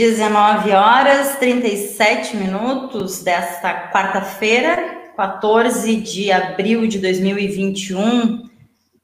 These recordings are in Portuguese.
19 horas 37 minutos desta quarta-feira, 14 de abril de 2021.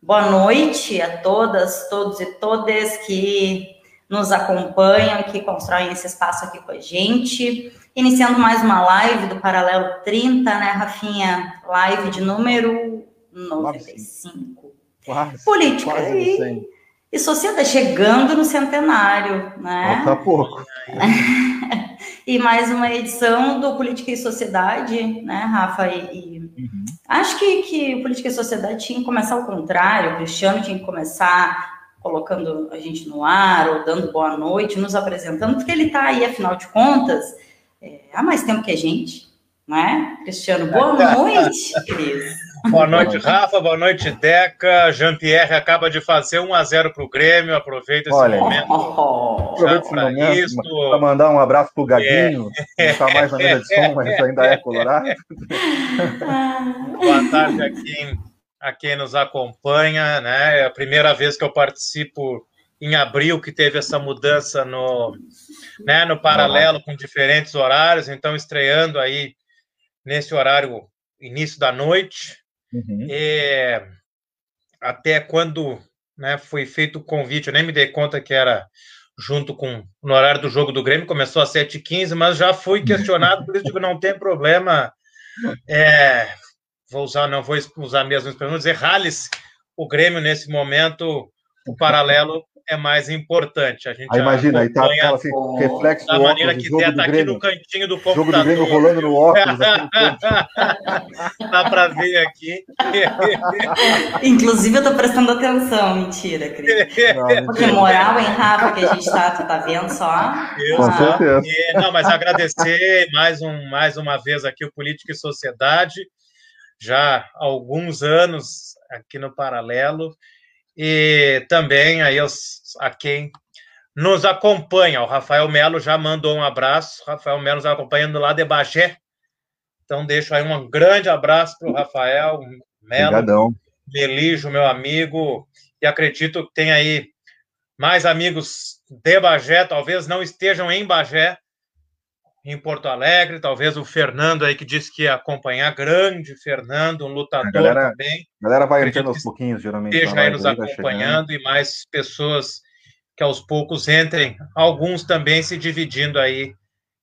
Boa noite a todas, todos e todas que nos acompanham, que constroem esse espaço aqui com a gente. Iniciando mais uma live do Paralelo 30, né, Rafinha? Live de número 95. Quase, Política quase e, e sociedade, chegando no centenário, né? Falta pouco. e mais uma edição do Política e Sociedade, né, Rafa? E, e uhum. acho que, que Política e Sociedade tinha que começar ao contrário, o Cristiano tinha que começar colocando a gente no ar, ou dando boa noite, nos apresentando, porque ele está aí, afinal de contas, é, há mais tempo que a gente, né? Cristiano, boa noite, Cris. Boa noite, Rafa. Boa noite, Deca. Jean-Pierre acaba de fazer 1 a 0 para o Grêmio. Aproveita esse Olha, momento. Oh, aproveita esse momento para mandar um abraço para o Gaguinho. É. Não está mais na mesa de som, mas ainda é colorado. Boa tarde a quem, a quem nos acompanha. Né? É a primeira vez que eu participo em abril que teve essa mudança no, né, no paralelo com diferentes horários. Então, estreando aí nesse horário início da noite. Uhum. E, até quando né, foi feito o convite, eu nem me dei conta que era junto com no horário do jogo do Grêmio, começou às 7h15, mas já fui questionado, por isso que não tem problema. É, vou usar, não vou usar mesmo para não dizer rales o Grêmio nesse momento, o paralelo é mais importante. A gente aí imagina, aí tá aquela assim, reflexo da maneira óculos, que der, tá aqui no cantinho do computador. Jogo do Grêmio rolando no óculos. Dá para ver aqui. Inclusive, eu tô prestando atenção. Mentira, Cris. Porque moral, hein, Rafa, que a gente tá, tu tá vendo só? Eu, Com certeza. E, não, mas agradecer mais, um, mais uma vez aqui o Política e Sociedade, já há alguns anos aqui no Paralelo, e também aí a quem nos acompanha. O Rafael Melo já mandou um abraço. O Rafael Melo nos acompanhando lá de Bagé. Então, deixo aí um grande abraço para o Rafael Melo, Obrigadão. Melijo, meu amigo. E acredito que tem aí mais amigos de Bagé, talvez não estejam em Bagé, em Porto Alegre, talvez o Fernando aí que disse que ia acompanhar, grande Fernando, um lutador a galera, também. A galera vai entrando aos pouquinhos, geralmente. Esteja aí nos acompanhando e mais pessoas que aos poucos entrem, alguns também se dividindo aí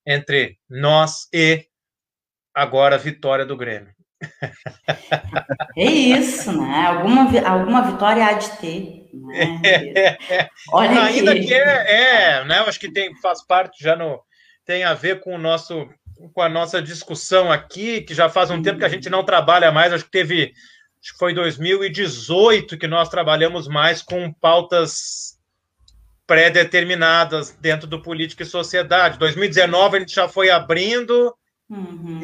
entre nós e agora a vitória do Grêmio. É isso, né? Alguma, alguma vitória há de ter. Né? Olha Ainda que, que é, é, né? Eu acho que tem, faz parte já no, tem a ver com o nosso com a nossa discussão aqui, que já faz um tempo que a gente não trabalha mais, acho que teve acho que foi 2018 que nós trabalhamos mais com pautas pré-determinadas dentro do política e sociedade. 2019 a gente já foi abrindo uhum.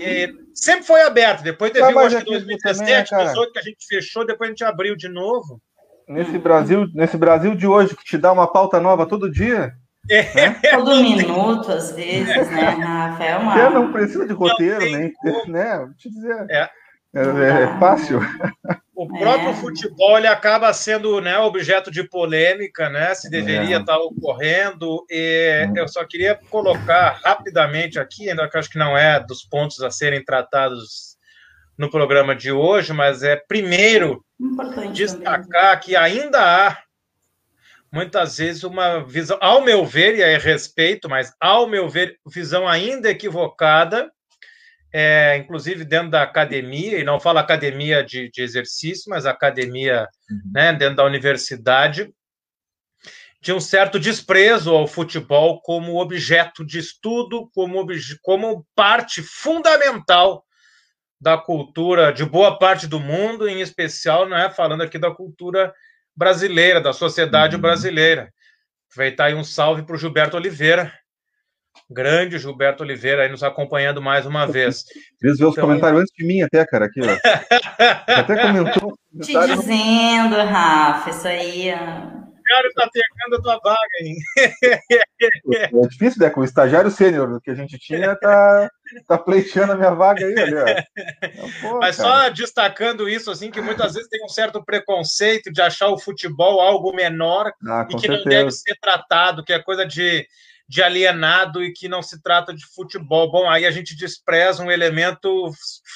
sempre foi aberto. Depois teve, acho que 2017, 2018 que a gente fechou, depois a gente abriu de novo. Nesse Brasil, nesse Brasil de hoje que te dá uma pauta nova todo dia, é. Todo minuto, às vezes, né, Rafa? É uma... Você não precisa de roteiro, nem, né? Vou te dizer. É. É, é fácil. O próprio é. futebol ele acaba sendo né, objeto de polêmica, né? Se deveria é. estar ocorrendo. E eu só queria colocar rapidamente aqui, ainda que acho que não é dos pontos a serem tratados no programa de hoje, mas é primeiro Importante destacar também. que ainda há muitas vezes uma visão, ao meu ver, e aí respeito, mas ao meu ver, visão ainda equivocada, é, inclusive dentro da academia, e não falo academia de, de exercício, mas academia uhum. né, dentro da universidade, de um certo desprezo ao futebol como objeto de estudo, como, como parte fundamental da cultura de boa parte do mundo, em especial, não é falando aqui da cultura brasileira, da sociedade uhum. brasileira. Aproveitar aí um salve para o Gilberto Oliveira, grande Gilberto Oliveira aí nos acompanhando mais uma vez. Queria ver os então... comentários antes de mim até, cara, aqui, ó. até comentou. Te dizendo, Rafa, isso aí... estagiário está pegando a tua vaga, hein? É difícil, né? Com o estagiário sênior que a gente tinha, tá, tá pleiteando a minha vaga aí, ali, então, pô, Mas cara. só destacando isso, assim, que muitas vezes tem um certo preconceito de achar o futebol algo menor ah, e que certeza. não deve ser tratado, que é coisa de de alienado e que não se trata de futebol. Bom, aí a gente despreza um elemento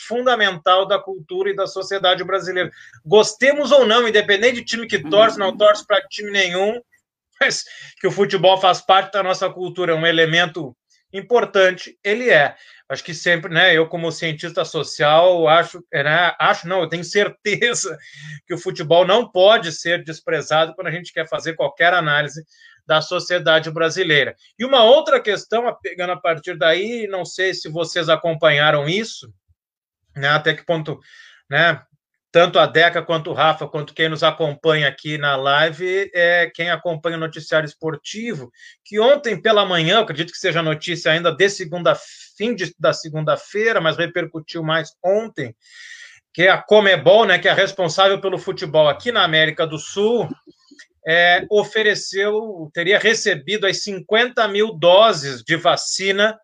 fundamental da cultura e da sociedade brasileira. Gostemos ou não, independente de time que torce, não torce para time nenhum, mas que o futebol faz parte da nossa cultura, é um elemento importante, ele é. Acho que sempre, né, eu como cientista social, acho, né, acho não, eu tenho certeza que o futebol não pode ser desprezado quando a gente quer fazer qualquer análise da sociedade brasileira. E uma outra questão, pegando a partir daí, não sei se vocês acompanharam isso, né, até que ponto, né, tanto a Deca quanto o Rafa, quanto quem nos acompanha aqui na live, é quem acompanha o noticiário esportivo, que ontem pela manhã, acredito que seja notícia ainda de segunda, fim de, da segunda-feira, mas repercutiu mais ontem, que é a Comebol, né, que é responsável pelo futebol aqui na América do Sul, é, ofereceu, teria recebido as 50 mil doses de vacina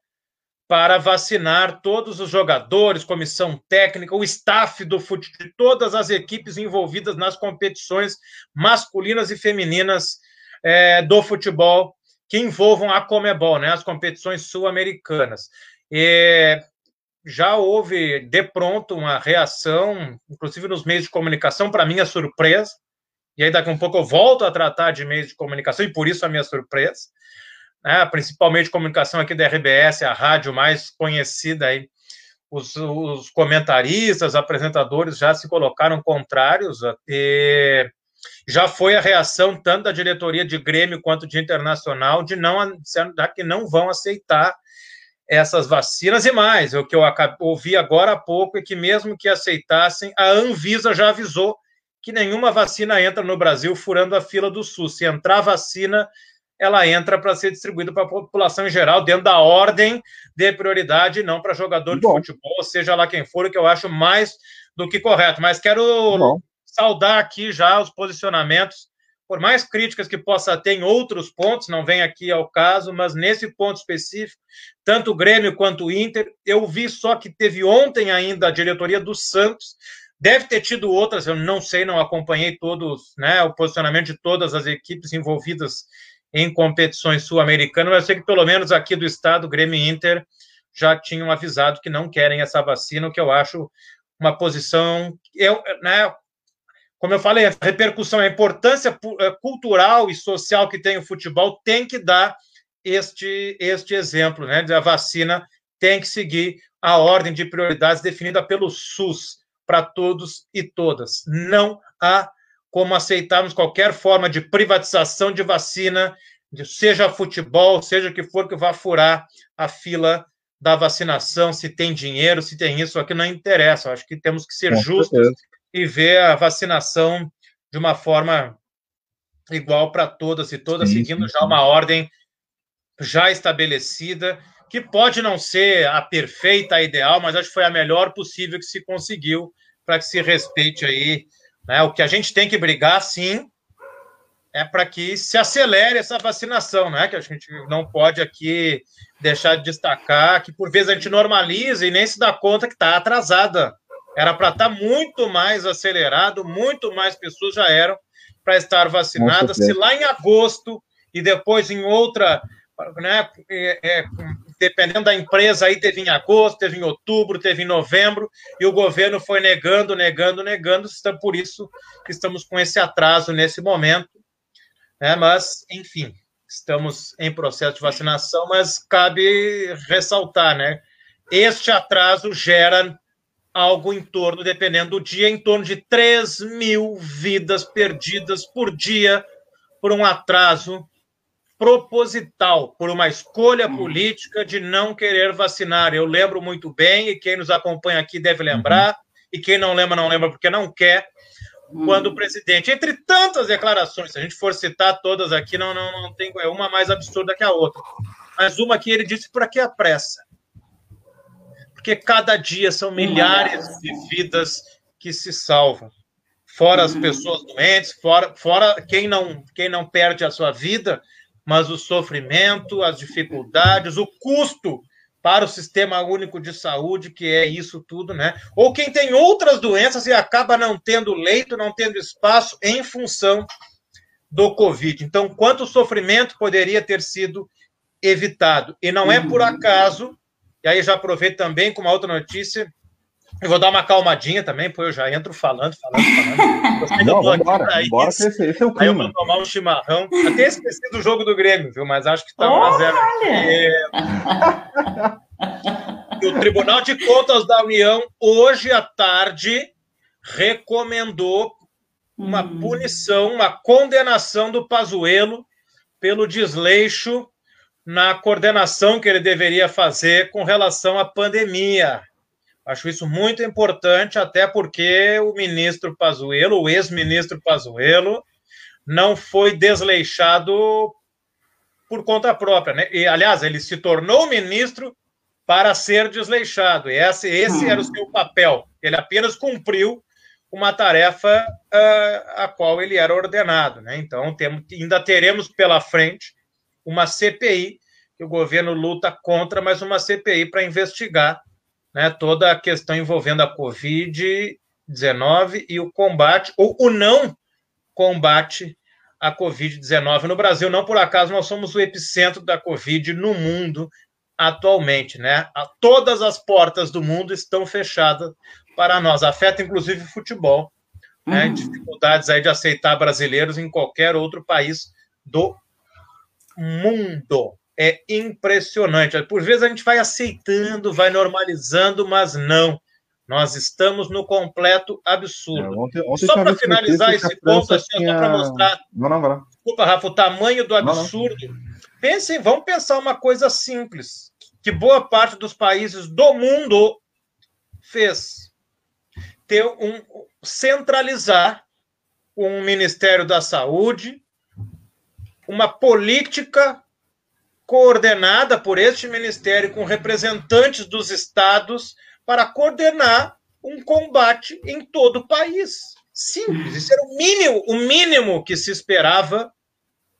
para vacinar todos os jogadores, comissão técnica, o staff do futebol, de todas as equipes envolvidas nas competições masculinas e femininas é, do futebol que envolvam a Comebol, né, as competições sul-americanas. já houve de pronto uma reação, inclusive nos meios de comunicação, para minha surpresa, e aí daqui a um pouco eu volto a tratar de meios de comunicação, e por isso a minha surpresa, né? principalmente comunicação aqui da RBS, a rádio mais conhecida aí, os, os comentaristas, apresentadores já se colocaram contrários, e já foi a reação tanto da diretoria de Grêmio quanto de Internacional de não, de que não vão aceitar essas vacinas e mais. O que eu ouvi agora há pouco é que mesmo que aceitassem, a Anvisa já avisou que nenhuma vacina entra no Brasil furando a fila do SUS. Se entrar vacina, ela entra para ser distribuída para a população em geral, dentro da ordem de prioridade, não para jogador de Bom. futebol, seja lá quem for, o que eu acho mais do que correto. Mas quero Bom. saudar aqui já os posicionamentos, por mais críticas que possa ter em outros pontos, não vem aqui ao caso, mas nesse ponto específico, tanto o Grêmio quanto o Inter, eu vi só que teve ontem ainda a diretoria do Santos Deve ter tido outras, eu não sei, não acompanhei todos, né, o posicionamento de todas as equipes envolvidas em competições sul-americanas, mas eu sei que pelo menos aqui do estado, Grêmio e Inter já tinham avisado que não querem essa vacina, o que eu acho uma posição, eu, né, como eu falei, a repercussão, a importância eh, cultural e social que tem o futebol tem que dar este, este exemplo, né? A vacina tem que seguir a ordem de prioridades definida pelo SUS para todos e todas. Não há como aceitarmos qualquer forma de privatização de vacina, seja futebol, seja o que for que vá furar a fila da vacinação, se tem dinheiro, se tem isso, aqui não interessa. acho que temos que ser Com justos certeza. e ver a vacinação de uma forma igual para todas e todas, sim, seguindo sim, já uma ordem já estabelecida, que pode não ser a perfeita, a ideal, mas acho que foi a melhor possível que se conseguiu para que se respeite aí. Né? O que a gente tem que brigar, sim, é para que se acelere essa vacinação, né? Que a gente não pode aqui deixar de destacar que por vezes a gente normaliza e nem se dá conta que está atrasada. Era para estar tá muito mais acelerado, muito mais pessoas já eram para estar vacinadas. Se lá em agosto e depois em outra, né, é, é, dependendo da empresa, aí teve em agosto, teve em outubro, teve em novembro, e o governo foi negando, negando, negando, então por isso que estamos com esse atraso nesse momento. Né? Mas, enfim, estamos em processo de vacinação, mas cabe ressaltar, né? Este atraso gera algo em torno, dependendo do dia, em torno de 3 mil vidas perdidas por dia por um atraso proposital, por uma escolha uhum. política de não querer vacinar. Eu lembro muito bem, e quem nos acompanha aqui deve lembrar, uhum. e quem não lembra, não lembra porque não quer, uhum. quando o presidente, entre tantas declarações, se a gente for citar todas aqui, não, não, não tem é uma mais absurda que a outra, mas uma que ele disse: para que a pressa? Porque cada dia são milhares de vidas que se salvam. fora as pessoas doentes, fora, fora quem, não, quem não perde a sua vida, mas o sofrimento, as dificuldades, o custo para o sistema único de saúde, que é isso tudo, né? Ou quem tem outras doenças e acaba não tendo leito, não tendo espaço em função do Covid. Então, quanto sofrimento poderia ter sido evitado? E não é por uhum. acaso, e aí já aproveito também com uma outra notícia, eu vou dar uma calmadinha também, pô, eu já entro falando, falando, falando. Não, vambora, vambora esse, esse é o clima. Aí eu vou tomar um chimarrão. Até esqueci do jogo do Grêmio, viu? Mas acho que tá 1x0. E... o Tribunal de Contas da União, hoje à tarde, recomendou uma hum. punição, uma condenação do Pazuello pelo desleixo na coordenação que ele deveria fazer com relação à pandemia. Acho isso muito importante, até porque o ministro Pazuello, o ex-ministro Pazuello, não foi desleixado por conta própria, né? E, aliás, ele se tornou ministro para ser desleixado. E esse, esse era o seu papel. Ele apenas cumpriu uma tarefa uh, a qual ele era ordenado, né? Então, temos, ainda teremos pela frente uma CPI que o governo luta contra, mas uma CPI para investigar né, toda a questão envolvendo a Covid-19 e o combate, ou o não combate à Covid-19 no Brasil. Não por acaso nós somos o epicentro da Covid no mundo atualmente, né? Todas as portas do mundo estão fechadas para nós. Afeta inclusive o futebol, né? uhum. né? Dificuldades aí de aceitar brasileiros em qualquer outro país do mundo é impressionante. Por vezes a gente vai aceitando, vai normalizando, mas não. Nós estamos no completo absurdo. É, ontem, ontem só para finalizar esse ponto, assim, tinha... só para mostrar. Não, não, não. Desculpa, Rafa, o tamanho do absurdo. Não, não. Pensem, vamos pensar uma coisa simples, que boa parte dos países do mundo fez. Ter um centralizar um Ministério da Saúde, uma política coordenada por este ministério com representantes dos estados para coordenar um combate em todo o país. Simples, isso era o mínimo, o mínimo que se esperava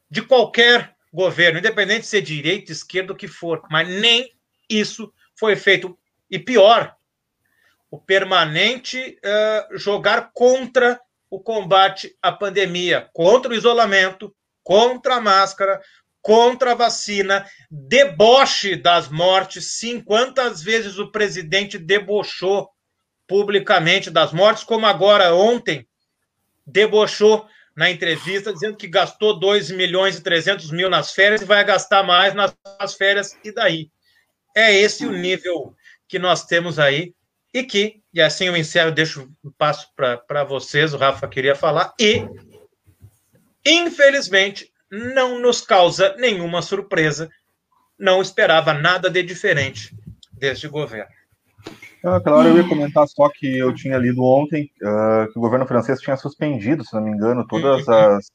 de qualquer governo, independente de ser direita, esquerda, o que for, mas nem isso foi feito. E pior, o permanente uh, jogar contra o combate à pandemia, contra o isolamento, contra a máscara, contra a vacina, deboche das mortes. Sim, quantas vezes o presidente debochou publicamente das mortes, como agora ontem debochou na entrevista, dizendo que gastou 2 milhões e 300 mil nas férias e vai gastar mais nas férias, e daí? É esse o nível que nós temos aí, e que, e assim eu encerro, deixo o passo para vocês, o Rafa queria falar, e, infelizmente, não nos causa nenhuma surpresa. Não esperava nada de diferente deste governo. Aquela hora eu ia comentar só que eu tinha lido ontem uh, que o governo francês tinha suspendido, se não me engano, todas uhum. as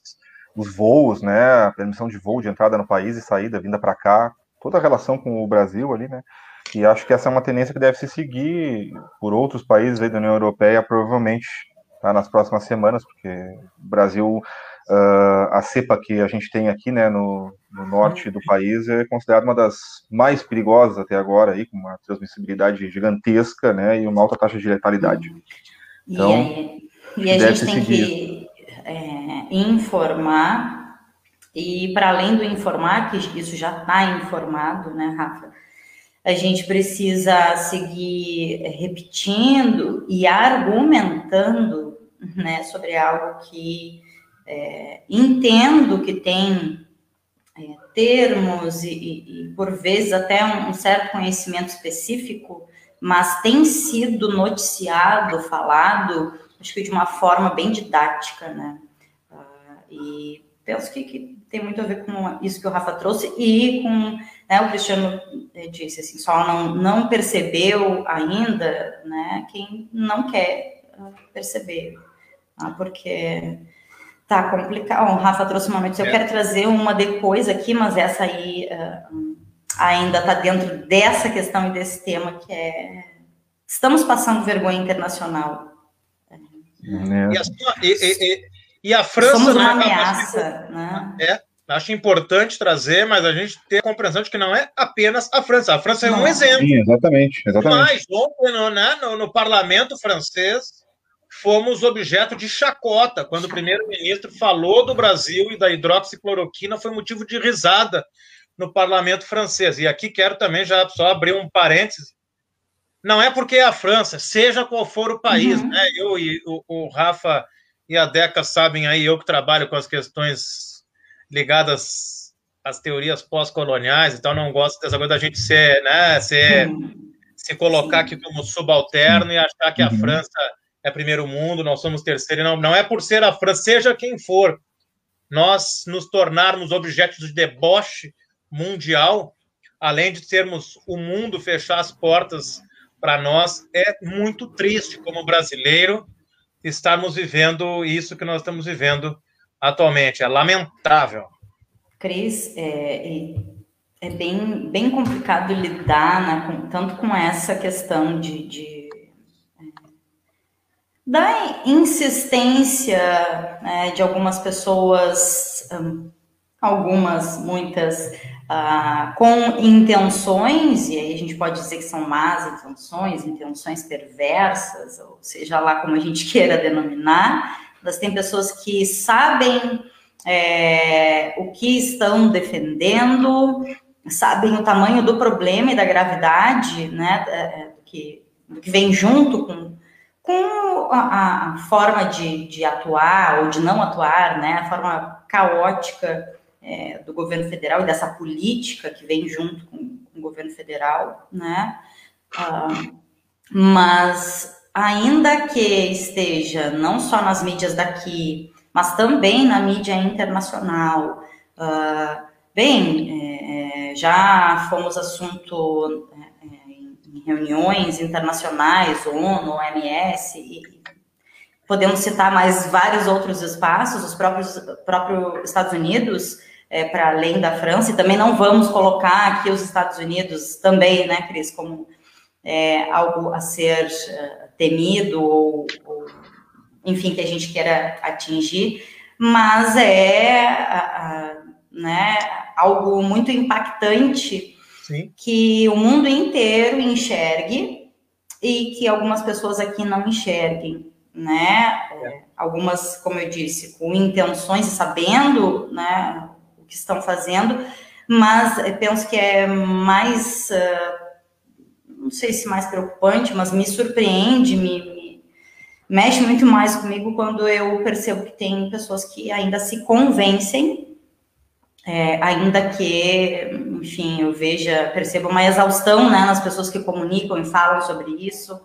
os voos, né, a permissão de voo de entrada no país e saída, vinda para cá, toda a relação com o Brasil ali, né? E acho que essa é uma tendência que deve se seguir por outros países da União Europeia, provavelmente tá, nas próximas semanas, porque o Brasil Uh, a cepa que a gente tem aqui, né, no, no, norte do país, é considerada uma das mais perigosas até agora, aí, com uma transmissibilidade gigantesca, né, e uma alta taxa de letalidade. Então, e, e a gente tem que é, informar, e para além do informar, que isso já está informado, né, Rafa, a gente precisa seguir repetindo e argumentando, né, sobre algo que é, entendo que tem é, termos e, e, por vezes, até um, um, certo conhecimento específico, mas tem sido noticiado, falado, acho que de uma forma bem didática, né? Uh, e penso que, que, tem muito a ver com isso que o Rafa trouxe e com né, o Cristiano disse assim, só não, não percebeu ainda, né? Quem não quer perceber, ah, porque Tá complicado. O Rafa trouxe uma notícia. Eu é. quero trazer uma depois aqui, mas essa aí uh, ainda está dentro dessa questão e desse tema que é estamos passando vergonha internacional. É. E, assim, e, e, e, a França. Somos uma né, ameaça, né? É, acho importante trazer, mas a gente tem a compreensão de que não é apenas a França. A França é um exemplo. Sim, exatamente, exatamente. Mas ontem no, né, no, no parlamento francês fomos objeto de chacota quando o primeiro-ministro falou do Brasil e da hidroxicloroquina foi motivo de risada no parlamento francês. E aqui quero também já só abrir um parêntese. Não é porque é a França, seja qual for o país, uhum. né? Eu e o, o Rafa e a Deca sabem aí, eu que trabalho com as questões ligadas às teorias pós-coloniais, então não gosto dessa coisa da gente ser, né, ser, uhum. se colocar aqui como subalterno e achar que a uhum. França é primeiro mundo, nós somos terceiro, não, não é por ser a França, seja quem for, nós nos tornarmos objetos de deboche mundial, além de termos o mundo fechar as portas para nós, é muito triste como brasileiro estarmos vivendo isso que nós estamos vivendo atualmente. É lamentável. Cris, é, é bem, bem complicado lidar né, tanto com essa questão de, de da insistência né, de algumas pessoas, um, algumas, muitas, uh, com intenções, e aí a gente pode dizer que são más intenções, intenções perversas, ou seja lá como a gente queira denominar, mas tem pessoas que sabem é, o que estão defendendo, sabem o tamanho do problema e da gravidade, né, é, que, que vem junto com com a, a forma de, de, atuar ou de não atuar, né, a forma caótica é, do governo federal e dessa política que vem junto com, com o governo federal, né, uh, mas ainda que esteja não só nas mídias daqui, mas também na mídia internacional, uh, bem, é, é, já fomos assunto reuniões internacionais, ONU, OMS, e podemos citar mais vários outros espaços, os próprios próprio Estados Unidos, é, para além da França, e também não vamos colocar aqui os Estados Unidos também, né, Cris, como é, algo a ser uh, temido ou, ou, enfim, que a gente queira atingir, mas é, né, algo muito impactante Sim. que o mundo inteiro enxergue e que algumas pessoas aqui não enxerguem, né? É. Algumas, como eu disse, com intenções e sabendo, né, o que estão fazendo, mas eu penso que é mais, uh, não sei se mais preocupante, mas me surpreende, me, me mexe muito mais comigo quando eu percebo que tem pessoas que ainda se convencem é, ainda que, enfim, eu veja, perceba uma exaustão né, nas pessoas que comunicam e falam sobre isso,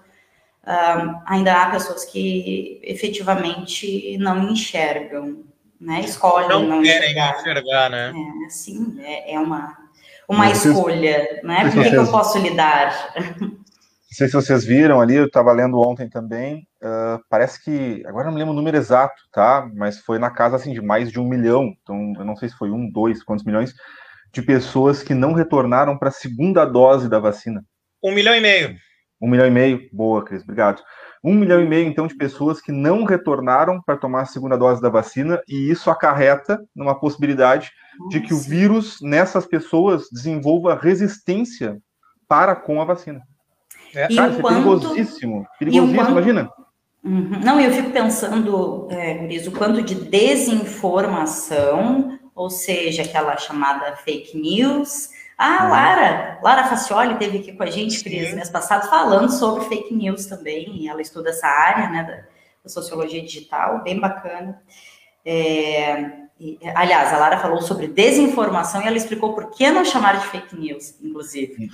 um, ainda há pessoas que efetivamente não enxergam, né, escolhem não, não querem enxergar, enxergar né? É, sim, é, é uma, uma escolha, né, por que, que eu posso lidar? Não sei se vocês viram ali, eu estava lendo ontem também. Uh, parece que, agora não me lembro o número exato, tá? Mas foi na casa assim de mais de um milhão. Então, eu não sei se foi um, dois, quantos milhões de pessoas que não retornaram para a segunda dose da vacina. Um milhão e meio. Um milhão e meio. Boa, Cris, obrigado. Um milhão e meio, então, de pessoas que não retornaram para tomar a segunda dose da vacina, e isso acarreta numa possibilidade Nossa. de que o vírus nessas pessoas desenvolva resistência para com a vacina. É, e cara, isso quanto... é perigosíssimo. Perigosíssimo, quanto... imagina. Uhum. Não, eu fico pensando, é, Guriz, o quanto de desinformação, ou seja, aquela chamada fake news. Ah, uhum. Lara, Lara Facioli teve aqui com a gente, Cris, mês passado, falando sobre fake news também. Ela estuda essa área, né, da, da sociologia digital, bem bacana. É, aliás, a Lara falou sobre desinformação e ela explicou por que não chamar de fake news, inclusive.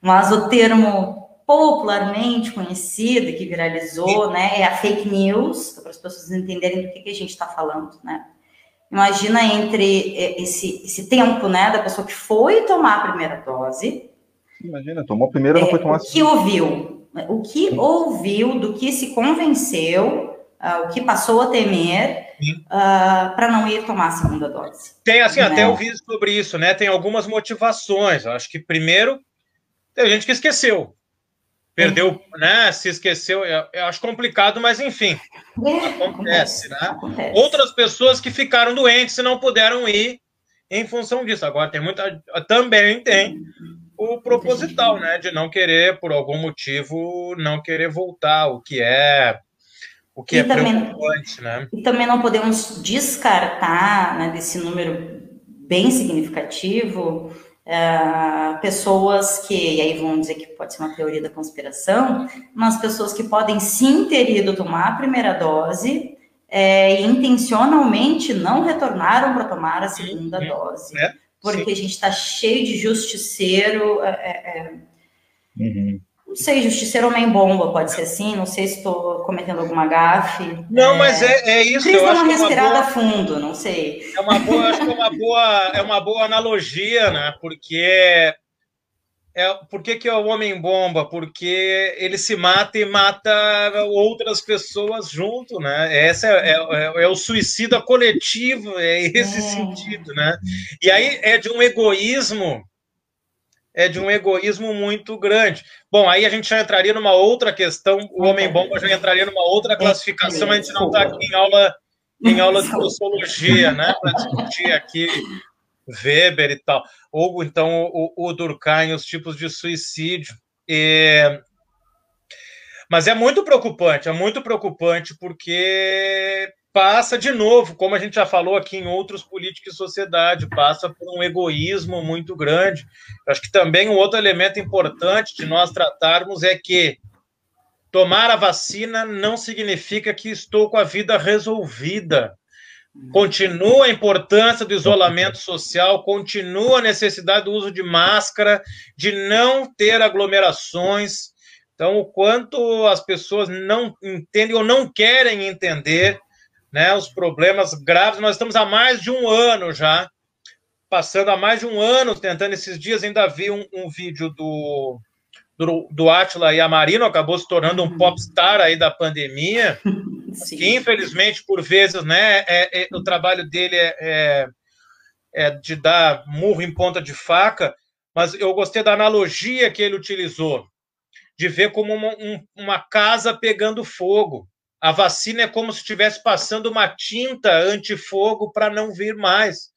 Mas o termo popularmente conhecida, que viralizou, né, é a fake news, para as pessoas entenderem do que, que a gente está falando, né. Imagina entre esse, esse tempo, né, da pessoa que foi tomar a primeira dose. Imagina, tomou a primeira, não é, foi tomar a segunda. O que ouviu, o que Sim. ouviu, do que se convenceu, uh, o que passou a temer uh, para não ir tomar a segunda dose. Tem, assim, né? até ouvi sobre isso, né? Tem algumas motivações. Acho que primeiro, tem gente que esqueceu perdeu, né? Se esqueceu. Eu, eu acho complicado, mas enfim. É, acontece, acontece, né? Acontece. Outras pessoas que ficaram doentes e não puderam ir em função disso. Agora tem muita. Também tem o proposital, né? De não querer, por algum motivo, não querer voltar, o que é. O que e é também, preocupante, né? E também não podemos descartar né, desse número bem significativo Uh, pessoas que, e aí vão dizer que pode ser uma teoria da conspiração, mas pessoas que podem sim ter ido tomar a primeira dose é, e intencionalmente não retornaram para tomar a segunda sim, dose. É, porque sim. a gente está cheio de justiceiro. É uhum não sei, justiceiro homem-bomba, pode ser assim, não sei se estou cometendo alguma gafe. Não, é... mas é, é isso. Precisa dar uma respirada boa... fundo, não sei. É uma boa, acho que é uma boa, é uma boa analogia, né? Porque é, por que, que é o homem-bomba? Porque ele se mata e mata outras pessoas junto, né? Essa é, é, é o suicida coletivo, é esse é. sentido, né? E aí é de um egoísmo é de um egoísmo muito grande. Bom, aí a gente já entraria numa outra questão, o homem-bomba já entraria numa outra classificação, a gente não está aqui em aula, em aula de sociologia, né, para discutir aqui Weber e tal, ou então o, o Durkheim, os tipos de suicídio. E... Mas é muito preocupante, é muito preocupante porque passa de novo, como a gente já falou aqui em outros políticos e sociedade, passa por um egoísmo muito grande. Acho que também um outro elemento importante de nós tratarmos é que tomar a vacina não significa que estou com a vida resolvida. Continua a importância do isolamento social, continua a necessidade do uso de máscara, de não ter aglomerações. Então, o quanto as pessoas não entendem ou não querem entender né, os problemas graves. Nós estamos há mais de um ano já, passando há mais de um ano tentando. Esses dias ainda vi um, um vídeo do, do, do Atila e a Marino, acabou se tornando um popstar aí da pandemia, Sim. que infelizmente, por vezes, né, é, é, o trabalho dele é, é, é de dar murro em ponta de faca, mas eu gostei da analogia que ele utilizou, de ver como uma, um, uma casa pegando fogo. A vacina é como se estivesse passando uma tinta antifogo para não vir mais.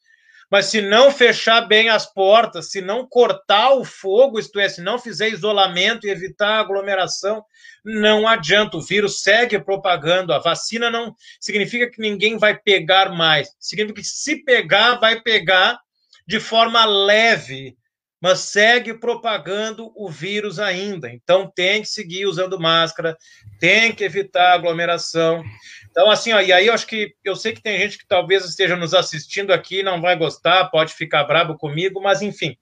Mas se não fechar bem as portas, se não cortar o fogo, isto é, se não fizer isolamento e evitar aglomeração, não adianta. O vírus segue propagando. A vacina não significa que ninguém vai pegar mais. Significa que se pegar, vai pegar de forma leve, mas segue propagando o vírus ainda. Então tem que seguir usando máscara, tem que evitar aglomeração. Então, assim, ó, e aí eu acho que eu sei que tem gente que talvez esteja nos assistindo aqui, não vai gostar, pode ficar brabo comigo, mas enfim.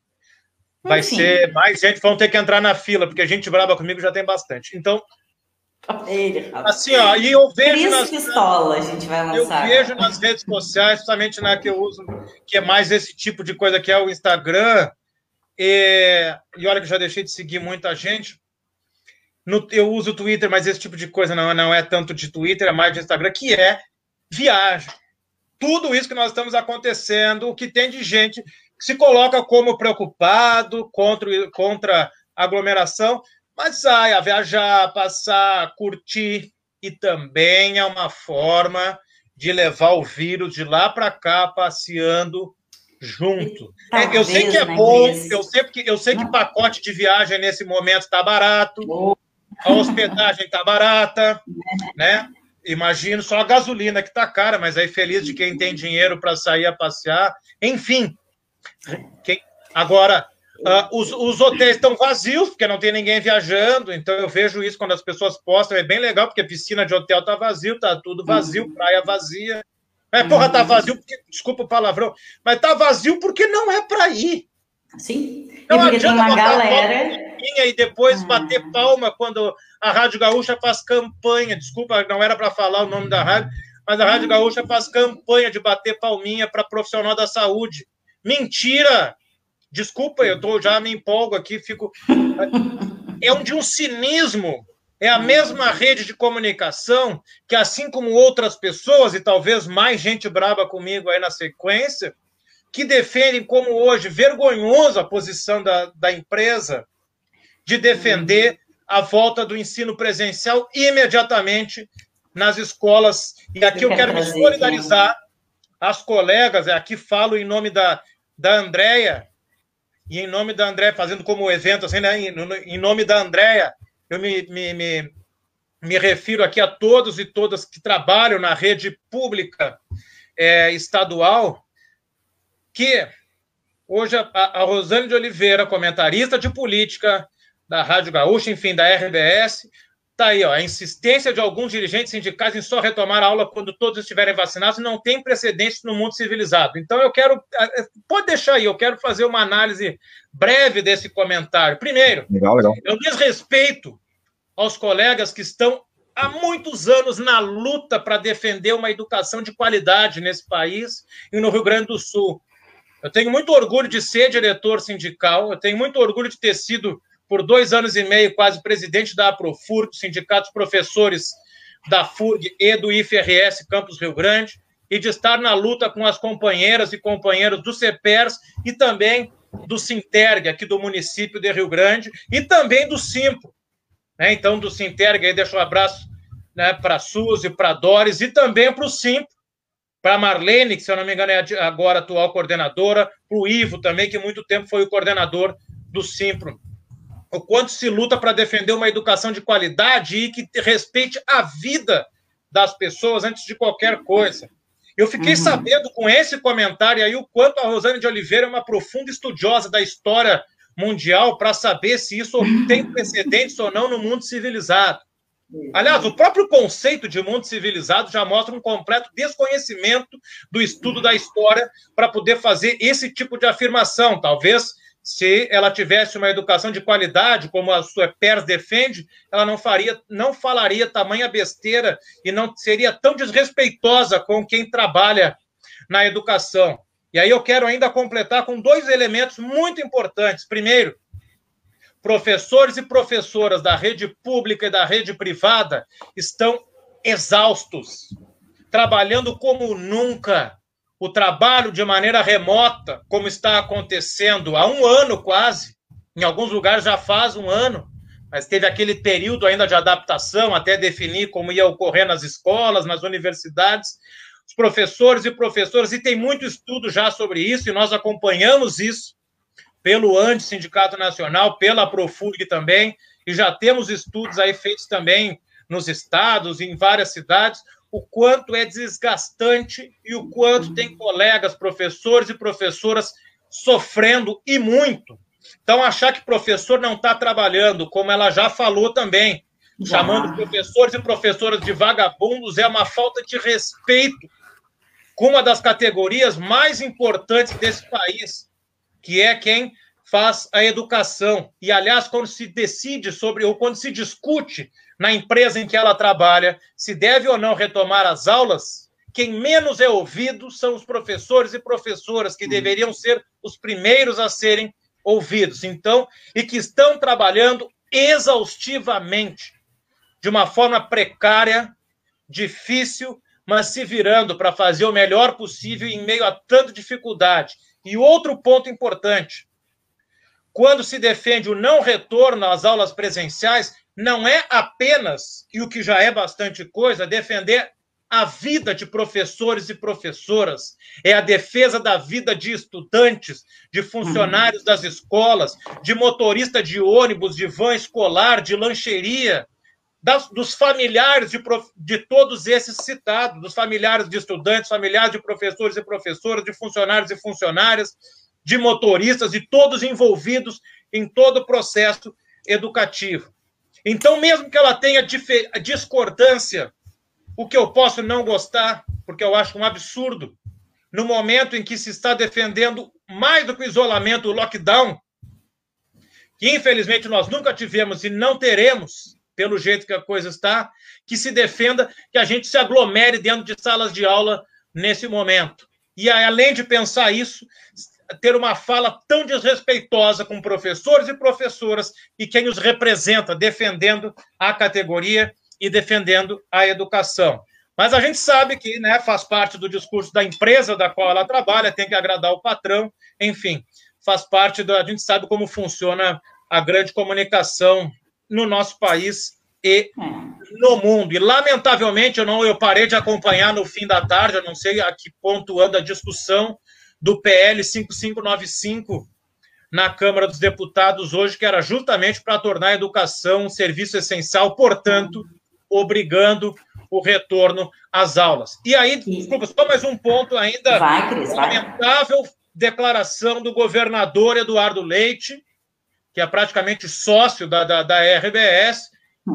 Vai enfim. ser mais gente, vão ter que entrar na fila, porque a gente braba comigo já tem bastante. Então, assim, ó, e eu vejo nas, pistola a gente vai lançar. Eu vejo nas redes sociais, justamente na que eu uso, que é mais esse tipo de coisa que é o Instagram, e, e olha que eu já deixei de seguir muita gente. No, eu uso o Twitter, mas esse tipo de coisa não, não é tanto de Twitter, é mais de Instagram, que é viagem. Tudo isso que nós estamos acontecendo, o que tem de gente que se coloca como preocupado contra, contra aglomeração, mas sai a viajar, passar, curtir, e também é uma forma de levar o vírus de lá para cá, passeando junto. Talvez, é, eu sei que é bom, eu sei, que, eu sei que pacote de viagem nesse momento está barato, a hospedagem está barata, né? Imagino só a gasolina que está cara, mas aí feliz de quem tem dinheiro para sair a passear. Enfim, quem, agora uh, os, os hotéis estão vazios porque não tem ninguém viajando. Então eu vejo isso quando as pessoas postam, é bem legal porque a piscina de hotel está vazio, tá tudo vazio, praia vazia. É, porra, tá vazio porque, desculpa o palavrão, mas tá vazio porque não é para ir. Sim. Não e porque tem uma galera. E depois ah. bater palma quando a Rádio Gaúcha faz campanha. Desculpa, não era para falar o nome da rádio, mas a Rádio Gaúcha faz campanha de bater palminha para profissional da saúde. Mentira! Desculpa, eu tô, já me empolgo aqui, fico. É um de um cinismo é a mesma rede de comunicação que, assim como outras pessoas, e talvez mais gente braba comigo aí na sequência, que defendem como hoje vergonhoso a posição da, da empresa de defender a volta do ensino presencial imediatamente nas escolas. E aqui eu, quero, me solidarizar às colegas, aqui falo em nome da, da Andréia, e em nome da Andréia, fazendo como evento, assim, né, em, em nome da Andréia, eu me, me, me, me, refiro aqui a todos e todas que trabalham na rede pública é, estadual, que hoje a, a Rosane de Oliveira, comentarista de política da Rádio Gaúcha, enfim, da RBS, Está aí, ó, a insistência de alguns dirigentes sindicais em só retomar a aula quando todos estiverem vacinados não tem precedente no mundo civilizado. Então, eu quero. Pode deixar aí, eu quero fazer uma análise breve desse comentário. Primeiro, legal, legal. eu desrespeito aos colegas que estão há muitos anos na luta para defender uma educação de qualidade nesse país e no Rio Grande do Sul. Eu tenho muito orgulho de ser diretor sindical, eu tenho muito orgulho de ter sido por dois anos e meio, quase presidente da APROFURG, Sindicatos Professores da FURG e do IFRS Campus Rio Grande, e de estar na luta com as companheiras e companheiros do CEPERS e também do Sinterg, aqui do município de Rio Grande, e também do Simpro. Né? Então, do Sinterg, aí deixo um abraço né, para a Suzy, para a Doris, e também para o Simpro, para a Marlene, que, se eu não me engano, é agora atual coordenadora, para o Ivo também, que muito tempo foi o coordenador do Simpro o quanto se luta para defender uma educação de qualidade e que respeite a vida das pessoas antes de qualquer coisa. Eu fiquei uhum. sabendo com esse comentário aí o quanto a Rosane de Oliveira é uma profunda estudiosa da história mundial para saber se isso tem precedentes ou não no mundo civilizado. Aliás, o próprio conceito de mundo civilizado já mostra um completo desconhecimento do estudo da história para poder fazer esse tipo de afirmação. Talvez se ela tivesse uma educação de qualidade, como a sua PERS defende, ela não faria, não falaria tamanha besteira e não seria tão desrespeitosa com quem trabalha na educação. E aí eu quero ainda completar com dois elementos muito importantes. Primeiro, professores e professoras da rede pública e da rede privada estão exaustos, trabalhando como nunca o trabalho de maneira remota, como está acontecendo há um ano quase, em alguns lugares já faz um ano, mas teve aquele período ainda de adaptação até definir como ia ocorrer nas escolas, nas universidades. Os professores e professoras, e tem muito estudo já sobre isso, e nós acompanhamos isso pelo ANDE, Sindicato Nacional, pela Profurg também, e já temos estudos aí feitos também nos estados, em várias cidades, o quanto é desgastante e o quanto tem colegas, professores e professoras sofrendo e muito. Então, achar que professor não está trabalhando, como ela já falou também, chamando professores e professoras de vagabundos, é uma falta de respeito com uma das categorias mais importantes desse país, que é quem faz a educação. E, aliás, quando se decide sobre, ou quando se discute na empresa em que ela trabalha, se deve ou não retomar as aulas, quem menos é ouvido são os professores e professoras, que deveriam ser os primeiros a serem ouvidos. Então, e que estão trabalhando exaustivamente, de uma forma precária, difícil, mas se virando para fazer o melhor possível em meio a tanta dificuldade. E outro ponto importante: quando se defende o não retorno às aulas presenciais, não é apenas, e o que já é bastante coisa, defender a vida de professores e professoras, é a defesa da vida de estudantes, de funcionários das escolas, de motorista de ônibus, de van escolar, de lancheria, das, dos familiares de, prof, de todos esses citados, dos familiares de estudantes, familiares de professores e professoras, de funcionários e funcionárias, de motoristas, e todos envolvidos em todo o processo educativo. Então, mesmo que ela tenha discordância, o que eu posso não gostar, porque eu acho um absurdo, no momento em que se está defendendo mais do que o isolamento, o lockdown, que infelizmente nós nunca tivemos e não teremos, pelo jeito que a coisa está, que se defenda que a gente se aglomere dentro de salas de aula nesse momento. E além de pensar isso, ter uma fala tão desrespeitosa com professores e professoras e quem os representa, defendendo a categoria e defendendo a educação. Mas a gente sabe que né, faz parte do discurso da empresa da qual ela trabalha, tem que agradar o patrão, enfim, faz parte da. A gente sabe como funciona a grande comunicação no nosso país e no mundo. E, lamentavelmente, eu, não, eu parei de acompanhar no fim da tarde, eu não sei a que ponto anda a discussão do PL 5595 na Câmara dos Deputados hoje, que era justamente para tornar a educação um serviço essencial, portanto, obrigando o retorno às aulas. E aí, desculpa, só mais um ponto ainda. Vai, Cris, lamentável vai. declaração do governador Eduardo Leite, que é praticamente sócio da, da, da RBS,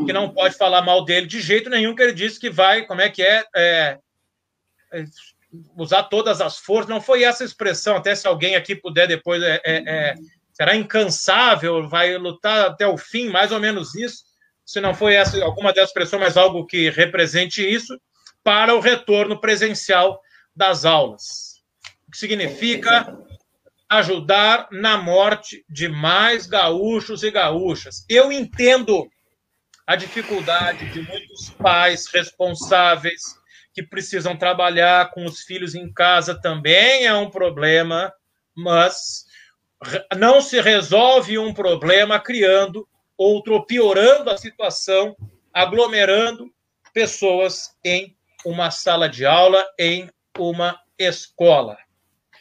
que não pode falar mal dele de jeito nenhum, que ele disse que vai, como é que é, é, é usar todas as forças. Não foi essa expressão, até se alguém aqui puder depois, é, é, é, será incansável, vai lutar até o fim, mais ou menos isso. Se não foi essa alguma dessas expressões, mas algo que represente isso, para o retorno presencial das aulas. O que significa ajudar na morte de mais gaúchos e gaúchas. Eu entendo a dificuldade de muitos pais responsáveis que precisam trabalhar com os filhos em casa também é um problema, mas não se resolve um problema criando outro, piorando a situação, aglomerando pessoas em uma sala de aula, em uma escola.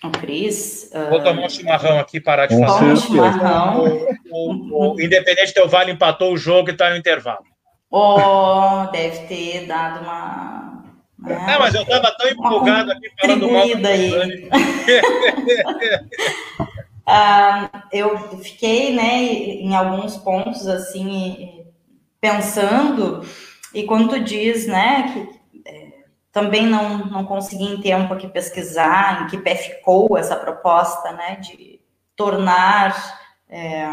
O Cris. Uh... Vou tomar um chimarrão aqui, parar de falar. Um chimarrão. O, o, o Independente Del Vale empatou o jogo e está no intervalo. Oh, deve ter dado uma. Né? É, mas eu estava tão empolgado aqui falando mal. Aí. uh, eu fiquei, né, em alguns pontos assim, pensando, e quando tu diz, né, que também não, não consegui em tempo aqui pesquisar em que pé ficou essa proposta, né, de tornar é,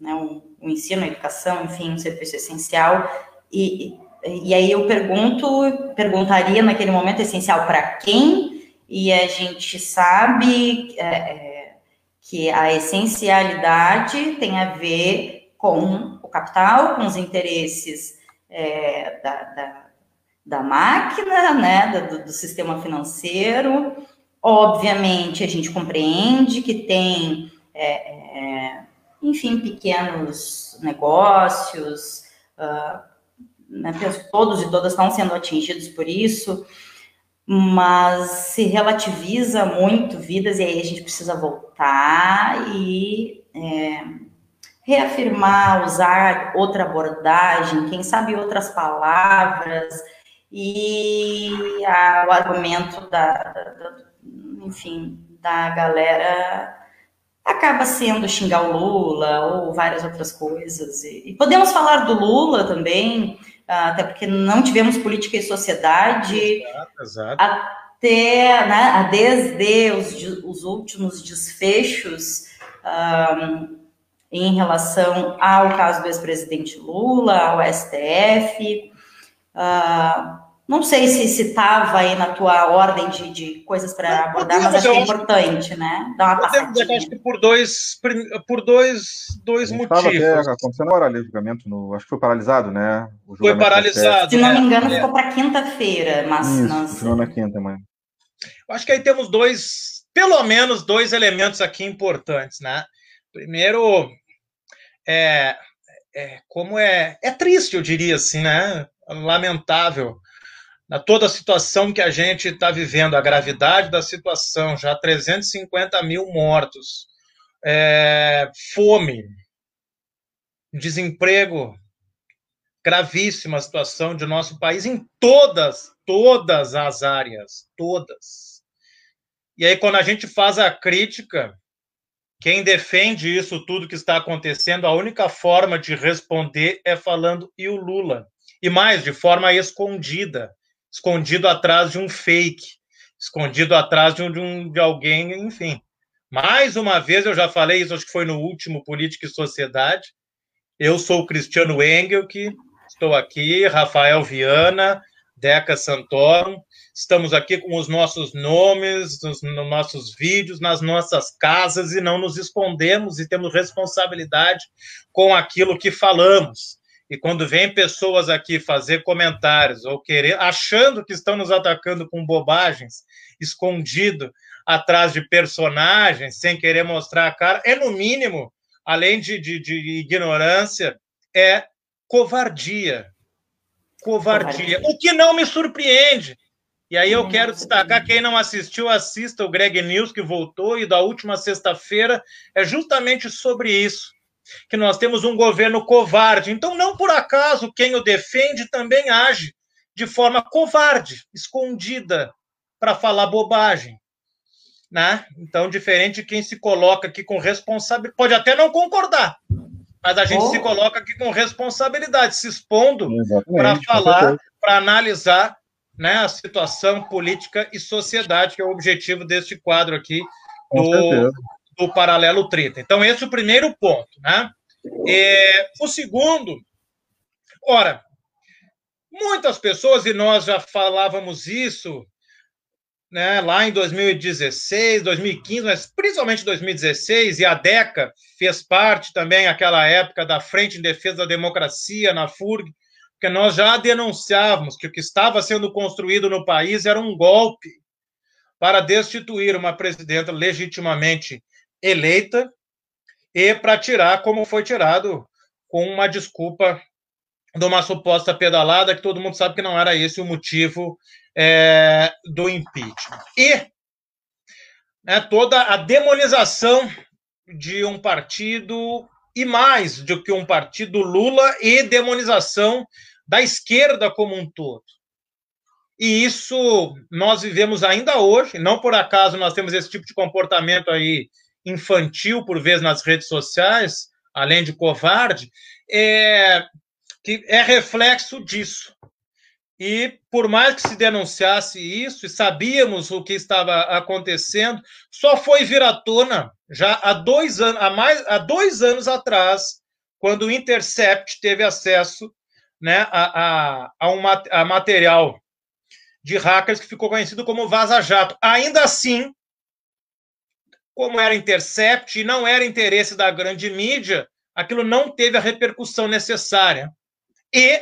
né, o, o, ensino, a educação, enfim, um serviço essencial. E, e, e aí eu pergunto, perguntaria naquele momento essencial para quem? E a gente sabe é, é, que a essencialidade tem a ver com o capital, com os interesses é, da, da da máquina, né, do, do, sistema financeiro. Obviamente, a gente compreende que tem, é, é, enfim, pequenos negócios, uh, né, todos e todas estão sendo atingidos por isso, mas se relativiza muito vidas e aí a gente precisa voltar e é, reafirmar, usar outra abordagem, quem sabe outras palavras, e a, o argumento da, da, da, enfim, da galera acaba sendo xingar o Lula ou várias outras coisas. E, e podemos falar do Lula também, até porque não tivemos política e sociedade. Exato, exato. Até, né, desde os, os últimos desfechos um, em relação ao caso do ex-presidente Lula, ao STF, Uh, não sei se estava aí na tua ordem de, de coisas para abordar, mas acho que é importante, né? Dar uma passadinha. Acho que por dois, por dois, dois motivos. Estava acontecendo agora ali o julgamento, no, acho que foi paralisado, né? foi paralisado. Se não me engano, é. ficou para quinta-feira, mas... Isso, na quinta, mãe. Acho que aí temos dois, pelo menos dois elementos aqui importantes, né? Primeiro, é, é como é, é triste, eu diria assim, né? lamentável na toda a situação que a gente está vivendo, a gravidade da situação, já 350 mil mortos, é, fome, desemprego, gravíssima situação de nosso país em todas, todas as áreas, todas. E aí, quando a gente faz a crítica, quem defende isso tudo que está acontecendo, a única forma de responder é falando e o Lula. E mais, de forma escondida, escondido atrás de um fake, escondido atrás de, um, de, um, de alguém, enfim. Mais uma vez, eu já falei isso, acho que foi no último Política e Sociedade. Eu sou o Cristiano Engel, que estou aqui, Rafael Viana, Deca Santorum. Estamos aqui com os nossos nomes, nos, nos, nossos vídeos, nas nossas casas e não nos escondemos e temos responsabilidade com aquilo que falamos. E quando vem pessoas aqui fazer comentários ou querer, achando que estão nos atacando com bobagens, escondido atrás de personagens, sem querer mostrar a cara, é no mínimo, além de, de, de ignorância, é covardia. Covardia. O que não me surpreende. E aí eu quero destacar, quem não assistiu, assista o Greg News, que voltou, e da última sexta-feira é justamente sobre isso. Que nós temos um governo covarde. Então, não por acaso, quem o defende também age de forma covarde, escondida, para falar bobagem. Né? Então, diferente de quem se coloca aqui com responsabilidade, pode até não concordar, mas a gente oh. se coloca aqui com responsabilidade, se expondo para falar, para analisar né, a situação política e sociedade, que é o objetivo deste quadro aqui do, do Paralelo 30. Então, esse é o primeiro ponto. Né? É, o segundo, ora, muitas pessoas, e nós já falávamos isso né, lá em 2016, 2015, mas principalmente 2016, e a DECA fez parte também aquela época da Frente em Defesa da Democracia na FURG, porque nós já denunciávamos que o que estava sendo construído no país era um golpe para destituir uma presidenta legitimamente eleita e para tirar, como foi tirado, com uma desculpa de uma suposta pedalada, que todo mundo sabe que não era esse o motivo é, do impeachment. E né, toda a demonização de um partido, e mais do que um partido Lula, e demonização da esquerda como um todo. E isso nós vivemos ainda hoje, não por acaso nós temos esse tipo de comportamento aí infantil, por vezes, nas redes sociais, além de covarde, é, que é reflexo disso. E por mais que se denunciasse isso, e sabíamos o que estava acontecendo, só foi vir à tona já há dois anos, há mais, há dois anos atrás, quando o Intercept teve acesso né, a, a, a, um, a material de hackers que ficou conhecido como Vaza Jato. Ainda assim, como era Intercept e não era interesse da grande mídia, aquilo não teve a repercussão necessária. E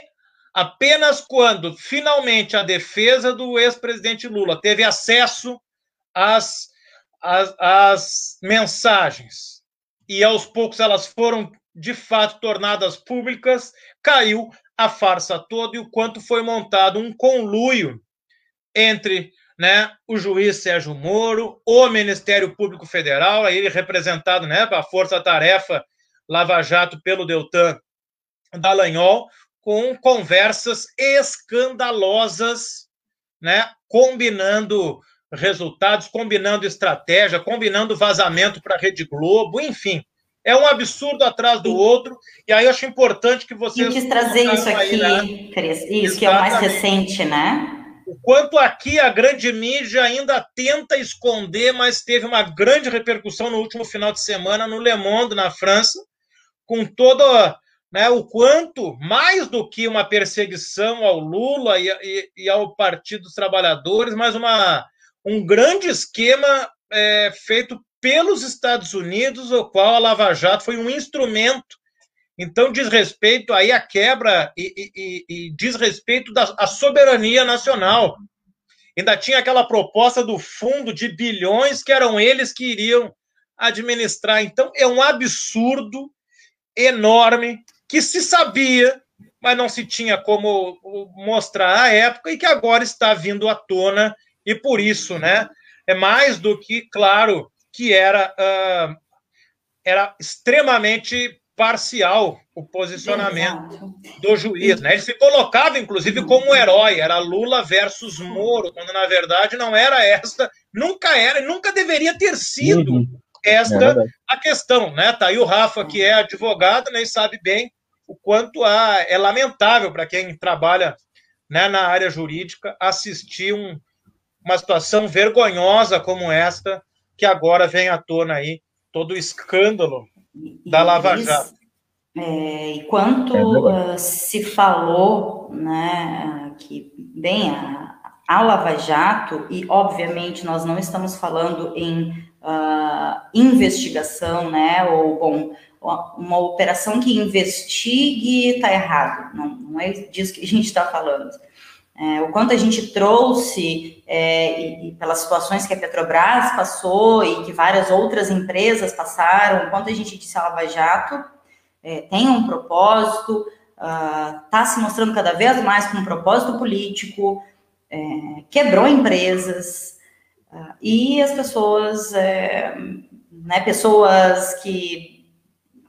Apenas quando finalmente a defesa do ex-presidente Lula teve acesso às, às, às mensagens e aos poucos elas foram de fato tornadas públicas, caiu a farsa toda e o quanto foi montado um conluio entre né, o juiz Sérgio Moro, o Ministério Público Federal, aí representado né, a força-tarefa Lava Jato pelo Deltan Dallagnol, com conversas escandalosas, né, combinando resultados, combinando estratégia, combinando vazamento para a Rede Globo, enfim. É um absurdo atrás do outro, e aí eu acho importante que vocês. Eu quis trazer isso aqui, aí, né? Cris, isso, Exatamente. que é o mais recente, né? O quanto aqui a grande mídia ainda tenta esconder, mas teve uma grande repercussão no último final de semana no Le Monde, na França, com toda né, o quanto, mais do que uma perseguição ao Lula e, e, e ao Partido dos Trabalhadores, mas uma, um grande esquema é, feito pelos Estados Unidos, o qual a Lava Jato foi um instrumento. Então, diz respeito aí à quebra e, e, e diz respeito à soberania nacional. Ainda tinha aquela proposta do fundo de bilhões que eram eles que iriam administrar. Então, é um absurdo enorme que se sabia, mas não se tinha como mostrar à época e que agora está vindo à tona, e por isso, né, é mais do que claro que era, uh, era extremamente parcial o posicionamento Exato. do juiz. Né? Ele se colocava, inclusive, como herói, era Lula versus Moro, quando na verdade não era esta, nunca era, nunca deveria ter sido uhum. esta é a questão. Né? Tá aí o Rafa, que é advogado, nem né, sabe bem o quanto há, é lamentável para quem trabalha né, na área jurídica assistir um, uma situação vergonhosa como esta, que agora vem à tona aí, todo o escândalo e, da Lava Jato. É, e quanto uh, se falou né, que, bem, a, a Lava Jato, e obviamente nós não estamos falando em uh, investigação, né, ou, bom, uma operação que investigue está errado. Não, não, é disso que a gente está falando. É, o quanto a gente trouxe, é, e, e, pelas situações que a Petrobras passou e que várias outras empresas passaram, o quanto a gente disse a Lava Jato, é, tem um propósito, está uh, se mostrando cada vez mais com um propósito político, é, quebrou empresas, uh, e as pessoas, é, né, pessoas que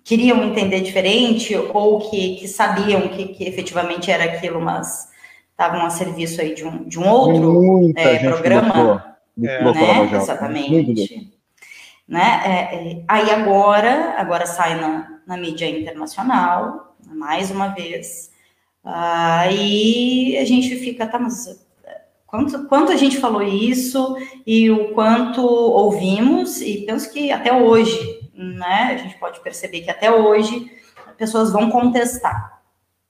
queriam entender diferente ou que, que sabiam que, que efetivamente era aquilo, mas estavam a serviço aí de um, de um outro é, programa. É, né? Exatamente. Né? É, é, aí agora, agora sai na, na mídia internacional, mais uma vez. Aí a gente fica, tá, mas quanto, quanto a gente falou isso e o quanto ouvimos, e penso que até hoje, né, a gente pode perceber que até hoje pessoas vão contestar,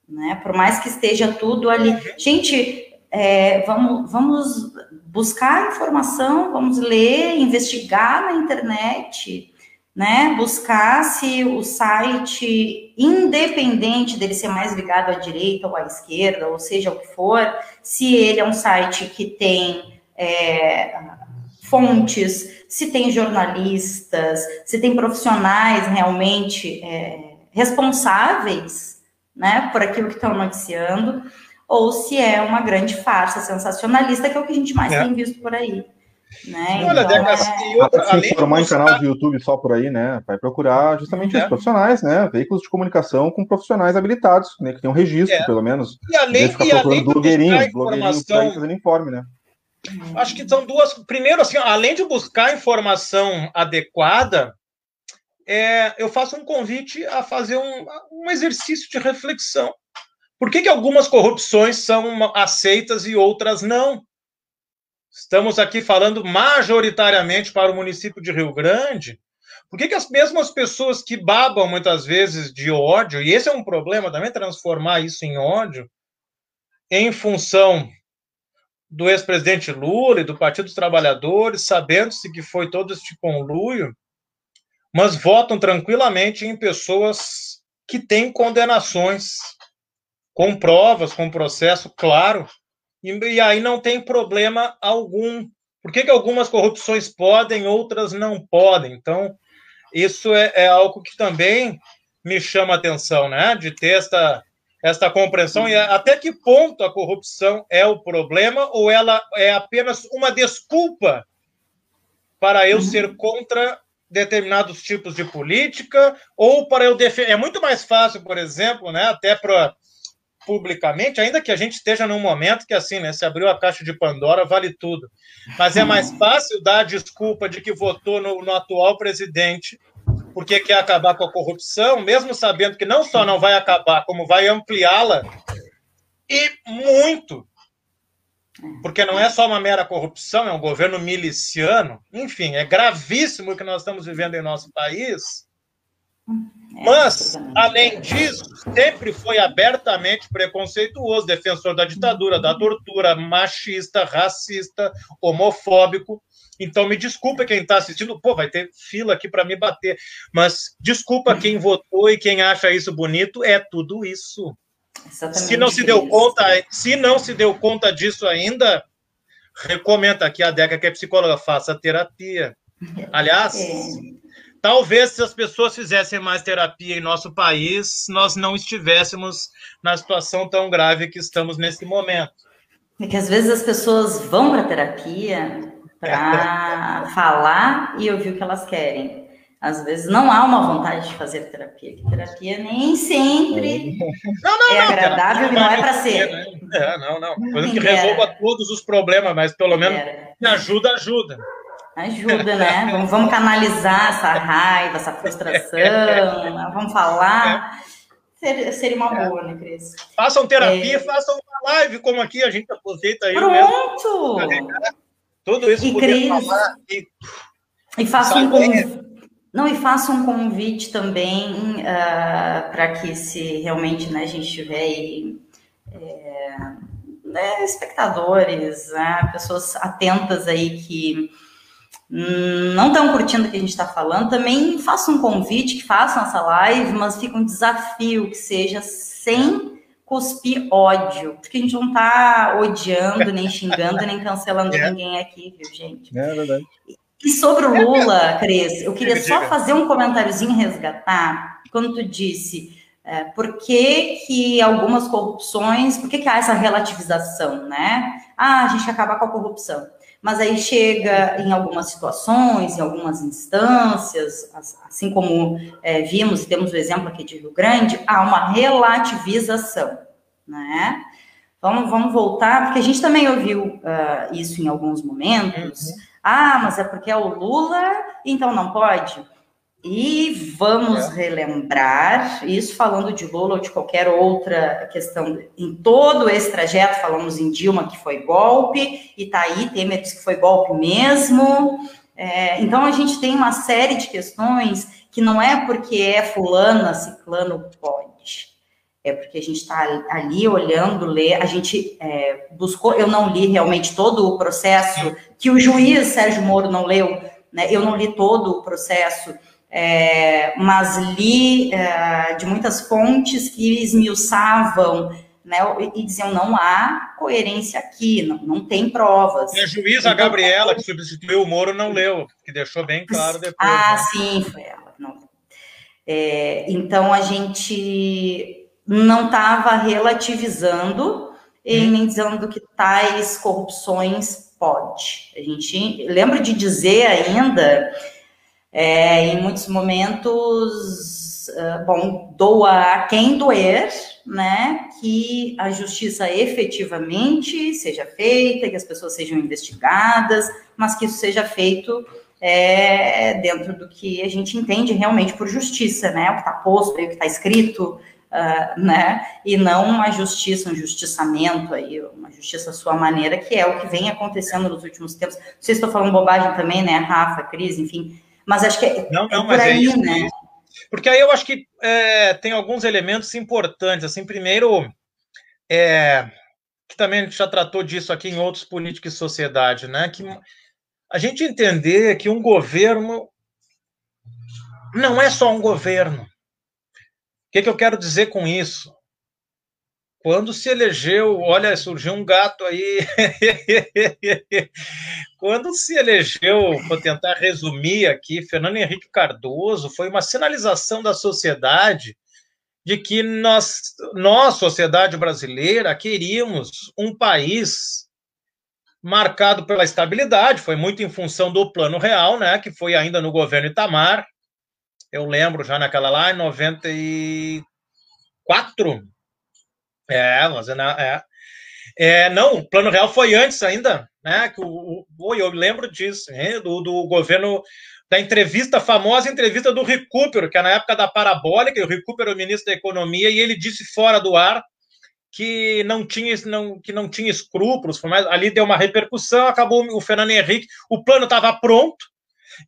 né, por mais que esteja tudo ali. Gente, é, vamos, vamos buscar informação, vamos ler, investigar na internet, né? Buscar se o site, independente dele ser mais ligado à direita ou à esquerda, ou seja o que for, se ele é um site que tem é, fontes, se tem jornalistas, se tem profissionais realmente é, responsáveis, né, por aquilo que estão noticiando, ou se é uma grande farsa sensacionalista, que é o que a gente mais é. tem visto por aí. Né? Olha, então, Deca, é... outra, se informar em canal de YouTube só por aí, né? Vai procurar justamente é. os profissionais, né? Veículos de comunicação com profissionais habilitados, né? Que tem um registro, é. pelo menos. E além, de além de blogueirinho, blogueirinho fazendo informe, né? Acho que são duas. Primeiro, assim, além de buscar informação adequada, é, eu faço um convite a fazer um, um exercício de reflexão. Por que, que algumas corrupções são aceitas e outras não? Estamos aqui falando majoritariamente para o município de Rio Grande. Por que, que as mesmas pessoas que babam muitas vezes de ódio, e esse é um problema também, transformar isso em ódio, em função do ex-presidente Lula e do Partido dos Trabalhadores, sabendo-se que foi todo este conluio, mas votam tranquilamente em pessoas que têm condenações com provas, com processo claro, e, e aí não tem problema algum. Por que, que algumas corrupções podem, outras não podem? Então, isso é, é algo que também me chama a atenção, né? De ter esta, esta compreensão e até que ponto a corrupção é o problema ou ela é apenas uma desculpa para eu uhum. ser contra determinados tipos de política ou para eu defender. É muito mais fácil, por exemplo, né, até para publicamente, ainda que a gente esteja num momento que, assim, né, se abriu a caixa de Pandora, vale tudo. Mas é mais fácil dar a desculpa de que votou no, no atual presidente porque quer acabar com a corrupção, mesmo sabendo que não só não vai acabar, como vai ampliá-la, e muito. Porque não é só uma mera corrupção, é um governo miliciano. Enfim, é gravíssimo o que nós estamos vivendo em nosso país. É, Mas, além disso, sempre foi abertamente preconceituoso, defensor da ditadura, da tortura, machista, racista, homofóbico. Então, me desculpa quem está assistindo, pô, vai ter fila aqui para me bater. Mas desculpa quem votou e quem acha isso bonito, é tudo isso. Exatamente se não se deu conta, se não se deu conta disso ainda, recomenda aqui a Deca, que é psicóloga, faça terapia. Aliás, é Talvez se as pessoas fizessem mais terapia em nosso país, nós não estivéssemos na situação tão grave que estamos nesse momento. É que às vezes as pessoas vão para terapia para falar e ouvir o que elas querem. Às vezes não há uma vontade de fazer terapia, que terapia nem sempre não, não, é não, agradável e não é para ser. Né? É, não, não. Coisa que resolva todos os problemas, mas pelo menos me ajuda, ajuda. Ajuda, né? Vamos, vamos canalizar essa raiva, essa frustração, né? vamos falar. Seria, seria uma boa, né, Cris? Façam terapia, é... façam uma live, como aqui a gente aproveita aí. Pronto! Mesmo. Tudo isso e Cris, falar. E, e faça um convite. Não, e faça um convite também uh, para que se realmente né, a gente tiver aí, é, né, espectadores, né, pessoas atentas aí que não estão curtindo o que a gente está falando, também faça um convite, que façam essa live, mas fica um desafio que seja sem cuspir ódio, porque a gente não está odiando, nem xingando, nem cancelando é. ninguém aqui, viu, gente? É verdade. E sobre o Lula, Cris, eu queria só fazer um comentáriozinho resgatar. quando tu disse é, por que, que algumas corrupções, por que, que há essa relativização, né? Ah, a gente acabar com a corrupção. Mas aí chega em algumas situações, em algumas instâncias, assim como é, vimos e temos o exemplo aqui de Rio Grande, há uma relativização, né? Vamos, vamos voltar, porque a gente também ouviu uh, isso em alguns momentos. Uhum. Ah, mas é porque é o Lula, então não pode. E vamos é. relembrar, isso falando de Lula ou de qualquer outra questão, em todo esse trajeto, falamos em Dilma que foi golpe, e tá aí, Temer que foi golpe mesmo. É, então a gente tem uma série de questões que não é porque é fulana, ciclano pode é porque a gente está ali olhando, ler, a gente é, buscou, eu não li realmente todo o processo, que o juiz Sérgio Moro não leu, né, eu não li todo o processo, é, mas li é, de muitas fontes que esmiuçavam né, e diziam não há coerência aqui, não, não tem provas. E a juíza então, Gabriela, que substituiu o Moro, não leu, que deixou bem claro depois. Ah, né? sim, foi ela. Não. É, então a gente não estava relativizando e hum. nem dizendo que tais corrupções pode. A gente lembra de dizer ainda, é, em muitos momentos, uh, bom, doa a quem doer, né, que a justiça efetivamente seja feita, que as pessoas sejam investigadas, mas que isso seja feito é, dentro do que a gente entende realmente por justiça, né, o que está posto, o que está escrito, uh, né? E não uma justiça, um justiçamento aí, uma justiça à sua maneira, que é o que vem acontecendo nos últimos tempos. Não sei se estou falando bobagem também, né? Rafa, Cris, enfim. Mas acho que é, não, não, é por é aí, é isso, né? Porque aí eu acho que é, tem alguns elementos importantes. Assim, primeiro, é, que também a gente já tratou disso aqui em outros políticos e sociedade, né? Que a gente entender que um governo não é só um governo que, que eu quero dizer com isso? Quando se elegeu, olha, surgiu um gato aí. Quando se elegeu, vou tentar resumir aqui, Fernando Henrique Cardoso, foi uma sinalização da sociedade de que nós, nós, sociedade brasileira, queríamos um país marcado pela estabilidade, foi muito em função do plano real, né, que foi ainda no governo Itamar, eu lembro já naquela lá, em 94. É, mas é, é, é, não, o plano real foi antes ainda, né? Que o, o, eu lembro disso, hein, do, do governo da entrevista, famosa entrevista do Recupero, que é na época da parabólica, o Recupero era o ministro da Economia, e ele disse fora do ar que não tinha, não, que não tinha escrúpulos, mas ali deu uma repercussão, acabou o Fernando Henrique, o plano estava pronto,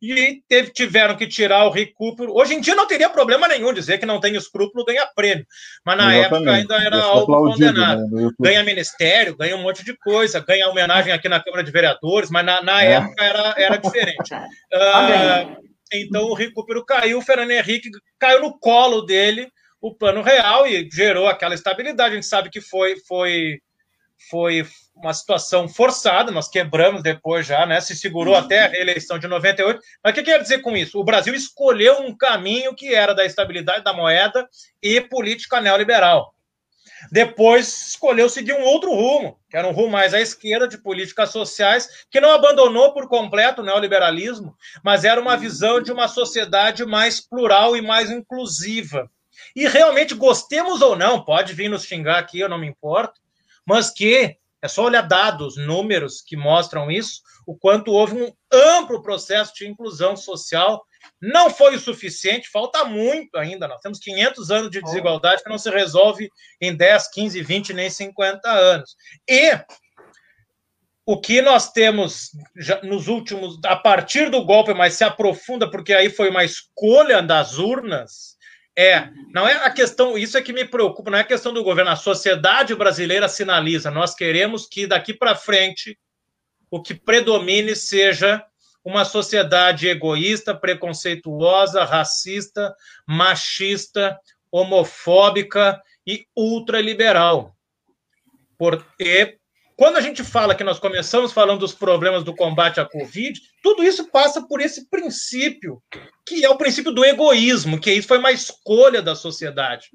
e teve, tiveram que tirar o recupero. Hoje em dia não teria problema nenhum dizer que não tem escrúpulo, ganha prêmio. Mas na Exatamente. época ainda era algo condenado. Né, ganha ministério, ganha um monte de coisa, ganha homenagem aqui na Câmara de Vereadores, mas na, na é. época era, era diferente. uh, então o recupero caiu, o Fernando Henrique caiu no colo dele o plano real e gerou aquela estabilidade. A gente sabe que foi, foi, foi uma situação forçada, nós quebramos depois já, né? Se segurou uhum. até a reeleição de 98. Mas o que quer dizer com isso? O Brasil escolheu um caminho que era da estabilidade da moeda e política neoliberal. Depois escolheu seguir um outro rumo, que era um rumo mais à esquerda de políticas sociais, que não abandonou por completo o neoliberalismo, mas era uma visão de uma sociedade mais plural e mais inclusiva. E realmente, gostemos ou não, pode vir nos xingar aqui, eu não me importo, mas que é só olhar dados, números que mostram isso, o quanto houve um amplo processo de inclusão social. Não foi o suficiente, falta muito ainda. Nós temos 500 anos de desigualdade que não se resolve em 10, 15, 20, nem 50 anos. E o que nós temos nos últimos, a partir do golpe, mas se aprofunda, porque aí foi uma escolha das urnas, é, não é a questão, isso é que me preocupa, não é a questão do governo, a sociedade brasileira sinaliza, nós queremos que daqui para frente o que predomine seja uma sociedade egoísta, preconceituosa, racista, machista, homofóbica e ultraliberal. Porque quando a gente fala que nós começamos falando dos problemas do combate à Covid, tudo isso passa por esse princípio, que é o princípio do egoísmo, que isso foi uma escolha da sociedade.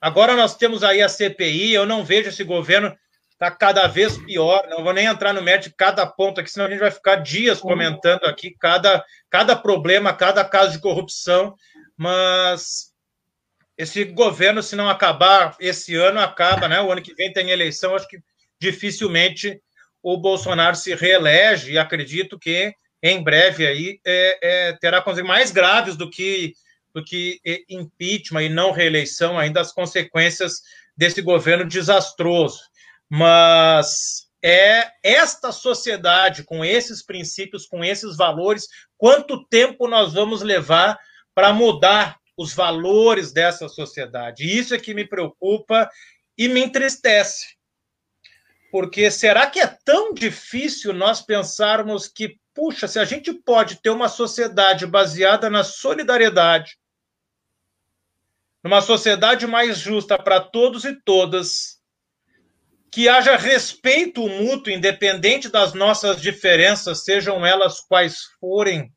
Agora nós temos aí a CPI, eu não vejo esse governo está cada vez pior. Não vou nem entrar no mérito de cada ponto aqui, senão a gente vai ficar dias comentando aqui cada, cada problema, cada caso de corrupção. Mas esse governo, se não acabar esse ano, acaba, né? O ano que vem tem eleição, acho que dificilmente o Bolsonaro se reelege e acredito que em breve aí é, é, terá coisas mais graves do que do que impeachment e não reeleição, ainda as consequências desse governo desastroso. Mas é esta sociedade com esses princípios, com esses valores, quanto tempo nós vamos levar para mudar os valores dessa sociedade? Isso é que me preocupa e me entristece. Porque será que é tão difícil nós pensarmos que, puxa, se a gente pode ter uma sociedade baseada na solidariedade, numa sociedade mais justa para todos e todas, que haja respeito mútuo, independente das nossas diferenças, sejam elas quais forem.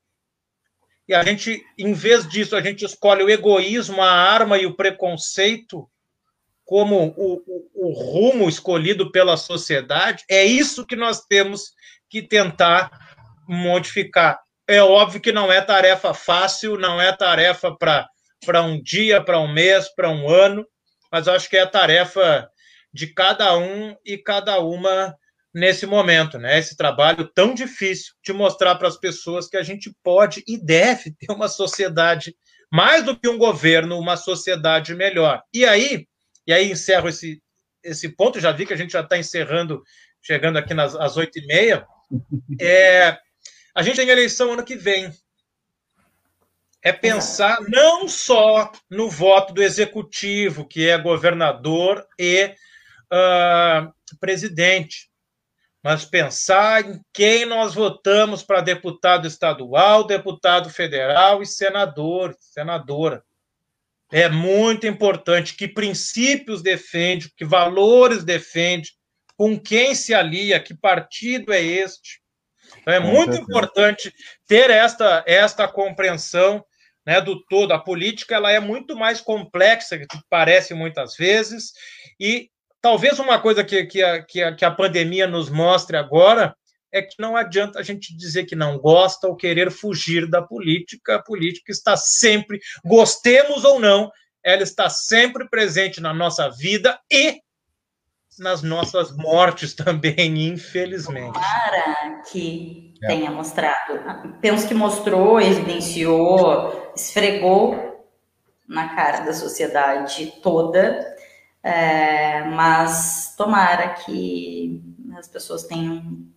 E a gente, em vez disso, a gente escolhe o egoísmo, a arma e o preconceito como o, o, o rumo escolhido pela sociedade. É isso que nós temos que tentar modificar. É óbvio que não é tarefa fácil, não é tarefa para um dia, para um mês, para um ano, mas acho que é tarefa de cada um e cada uma nesse momento, né? Esse trabalho tão difícil de mostrar para as pessoas que a gente pode e deve ter uma sociedade mais do que um governo, uma sociedade melhor. E aí, e aí encerro esse esse ponto. Já vi que a gente já está encerrando, chegando aqui nas às oito e meia. É, a gente tem eleição ano que vem. É pensar não só no voto do executivo, que é governador e uh, presidente, mas pensar em quem nós votamos para deputado estadual, deputado federal e senador, senadora. É muito importante que princípios defende, que valores defende, com quem se alia, que partido é este. Então, é muito importante ter esta, esta compreensão né, do todo. A política ela é muito mais complexa do que parece muitas vezes, e Talvez uma coisa que, que, a, que, a, que a pandemia nos mostre agora é que não adianta a gente dizer que não gosta ou querer fugir da política. A política está sempre, gostemos ou não, ela está sempre presente na nossa vida e nas nossas mortes também, infelizmente. Para que é. tenha mostrado. Penso que mostrou, evidenciou, esfregou na cara da sociedade toda é, mas tomara que as pessoas tenham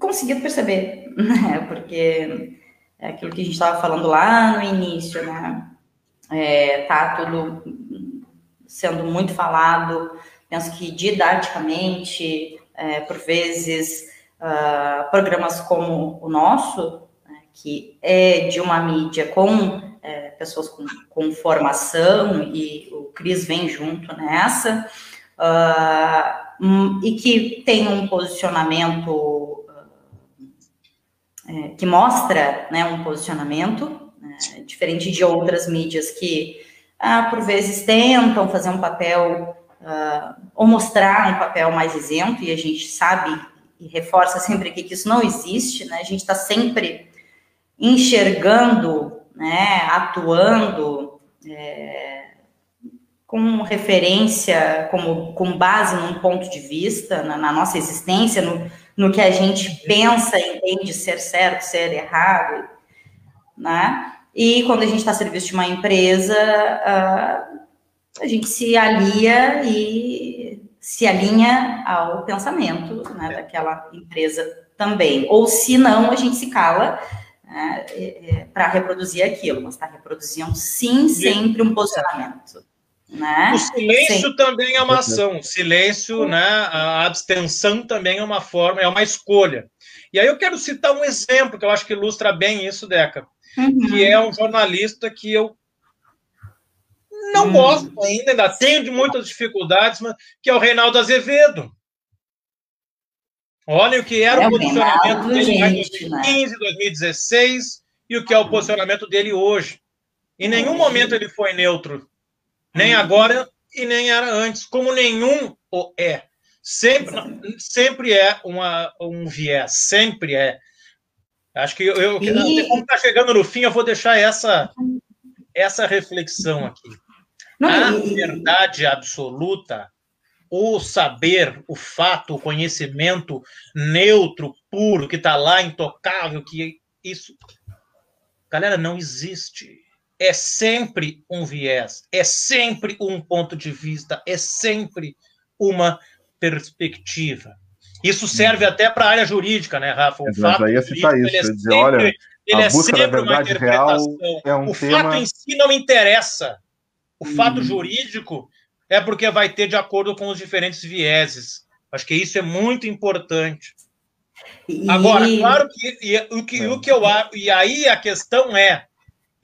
conseguido perceber, né? Porque é aquilo que a gente estava falando lá no início, né? É, tá tudo sendo muito falado, penso que didaticamente, é, por vezes, uh, programas como o nosso, né, que é de uma mídia com é, pessoas com, com, formação, e o Cris vem junto nessa, uh, e que tem um posicionamento é, que mostra né, um posicionamento, né, diferente de outras mídias que, uh, por vezes, tentam fazer um papel, ou mostrar um papel mais isento, e a gente sabe e reforça sempre aqui que isso não existe, né? A gente está sempre enxergando né, atuando é, com referência, como, com base num ponto de vista, na, na, nossa existência, no, no que a gente pensa e entende ser certo, ser errado, né? E quando a gente está a serviço de uma empresa, uh, a gente se alia e se alinha ao pensamento né, daquela empresa também. Ou se não, a gente se cala né, para reproduzir aquilo, mas está reproduzindo sim sempre um posicionamento. Né? O silêncio Sim. também é uma ação. O silêncio, né, a abstenção também é uma forma, é uma escolha. E aí eu quero citar um exemplo que eu acho que ilustra bem isso, Deca, uhum. que é um jornalista que eu não hum. gosto ainda, ainda tenho de muitas dificuldades, mas, que é o Reinaldo Azevedo. Olhem o que era é o posicionamento dele em 2015, né? 2016 e o que é o posicionamento dele hoje. Em nenhum momento ele foi neutro, nem hum. agora e nem era antes, como nenhum é. Sempre, sempre é uma, um viés, sempre é. Acho que eu, eu e... como está chegando no fim, eu vou deixar essa, essa reflexão aqui. Não, a e... verdade absoluta, o saber, o fato, o conhecimento neutro, puro, que está lá, intocável, que isso. Galera, não existe. É sempre um viés, é sempre um ponto de vista, é sempre uma perspectiva. Isso serve uhum. até para a área jurídica, né, Rafa? O fato aí citar isso, é dizer, sempre, olha, ele é sempre uma interpretação. É um o tema... fato em si não interessa. O hum. fato jurídico é porque vai ter de acordo com os diferentes vieses. Acho que isso é muito importante. E... Agora, claro que, e, o que, é. o que eu e aí a questão é,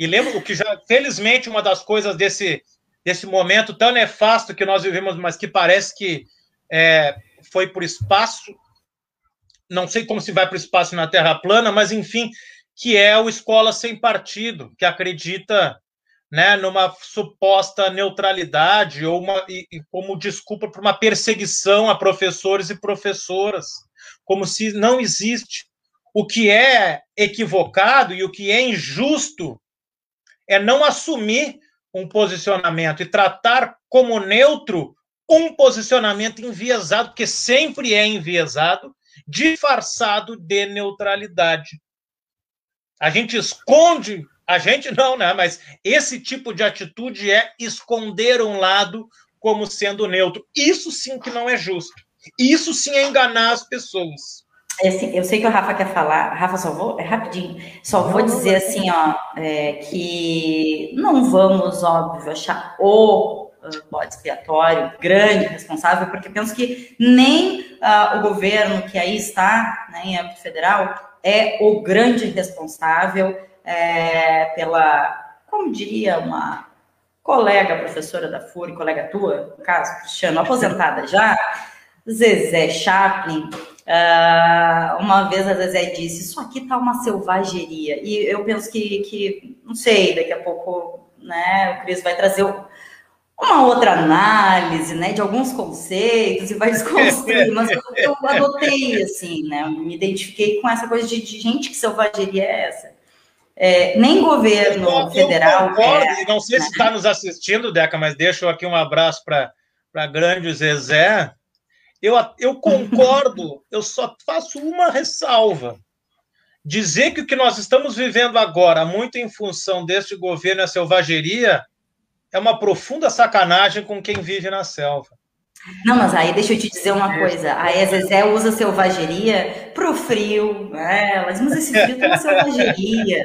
e lembro o que já, felizmente, uma das coisas desse, desse momento tão nefasto que nós vivemos, mas que parece que é, foi o espaço, não sei como se vai para o espaço na Terra plana, mas enfim, que é o Escola Sem Partido, que acredita né, numa suposta neutralidade ou uma, e, e como desculpa para uma perseguição a professores e professoras, como se não existe. O que é equivocado e o que é injusto é não assumir um posicionamento e tratar como neutro um posicionamento enviesado, porque sempre é enviesado, disfarçado de neutralidade. A gente esconde, a gente não, né? Mas esse tipo de atitude é esconder um lado como sendo neutro. Isso sim que não é justo. Isso sim é enganar as pessoas. É assim, eu sei que o Rafa quer falar, Rafa, só vou, é rapidinho, só vou dizer assim, ó, é, que não vamos, óbvio, achar o bode expiatório grande, responsável, porque penso que nem uh, o governo que aí está, né, em âmbito federal, é o grande responsável é, pela, como diria uma colega professora da FURI, colega tua, no caso, Cristiano, aposentada já, Zezé Chaplin, uh, uma vez a Zezé disse, isso aqui tá uma selvageria, e eu penso que, que não sei, daqui a pouco, né, o Cris vai trazer uma outra análise, né, de alguns conceitos e vai desconstruir, mas eu, eu, adotei, assim, né, me identifiquei com essa coisa de, de gente, que selvageria é essa? É, nem governo eu, federal... Eu concordo, é, não sei né? se está nos assistindo, Deca, mas deixo aqui um abraço para grande Zezé. Eu, eu concordo, eu só faço uma ressalva. Dizer que o que nós estamos vivendo agora, muito em função deste governo, é selvageria, é uma profunda sacanagem com quem vive na selva. Não, mas aí deixa eu te dizer uma coisa. A Zezé usa selvageria pro frio, né? Mas, mas esse frio uma selvageria,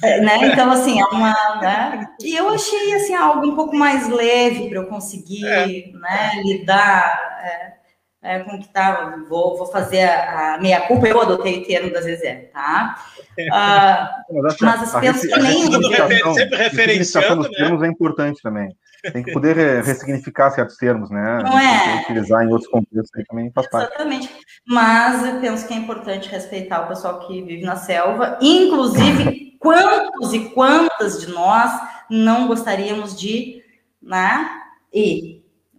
né? Então, assim, é uma... Né? E eu achei, assim, algo um pouco mais leve para eu conseguir é. né, lidar é, é, com o que tá... Vou, vou fazer a, a meia-culpa, eu adotei o termo da Zezé, tá? Uh, mas penso que nem... Sempre referenciando, né? termos é importante também. Tem que poder ressignificar certos termos, né? Não é? Utilizar em outros contextos aí também faz parte. Exatamente. Mas eu penso que é importante respeitar o pessoal que vive na selva, inclusive quantos e quantas de nós não gostaríamos de né, ir.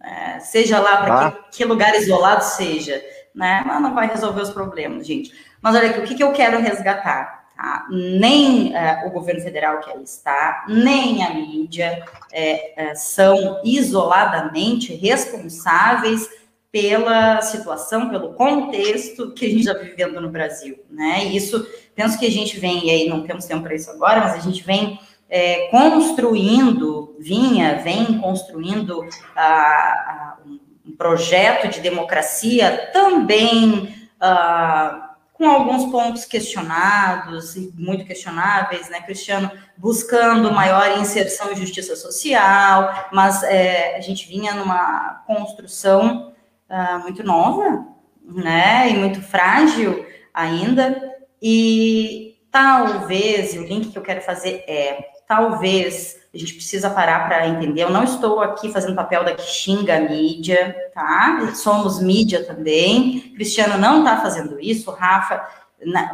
É, seja lá para ah. que, que, lugar isolado seja, né? Mas não vai resolver os problemas, gente. Mas olha aqui, o que, que eu quero resgatar? Tá? Nem é, o governo federal que aí está, nem a mídia é, é, são isoladamente responsáveis pela situação, pelo contexto que a gente está vivendo no Brasil. Né? E isso, penso que a gente vem, e aí não temos tempo para isso agora, mas a gente vem é, construindo, vinha, vem construindo um projeto de democracia também. A, com alguns pontos questionados muito questionáveis, né, Cristiano, buscando maior inserção e justiça social, mas é, a gente vinha numa construção uh, muito nova, né, e muito frágil ainda, e talvez, o link que eu quero fazer é, talvez a gente precisa parar para entender. Eu não estou aqui fazendo papel da que xinga a mídia, tá? Somos mídia também. Cristiano não está fazendo isso, Rafa,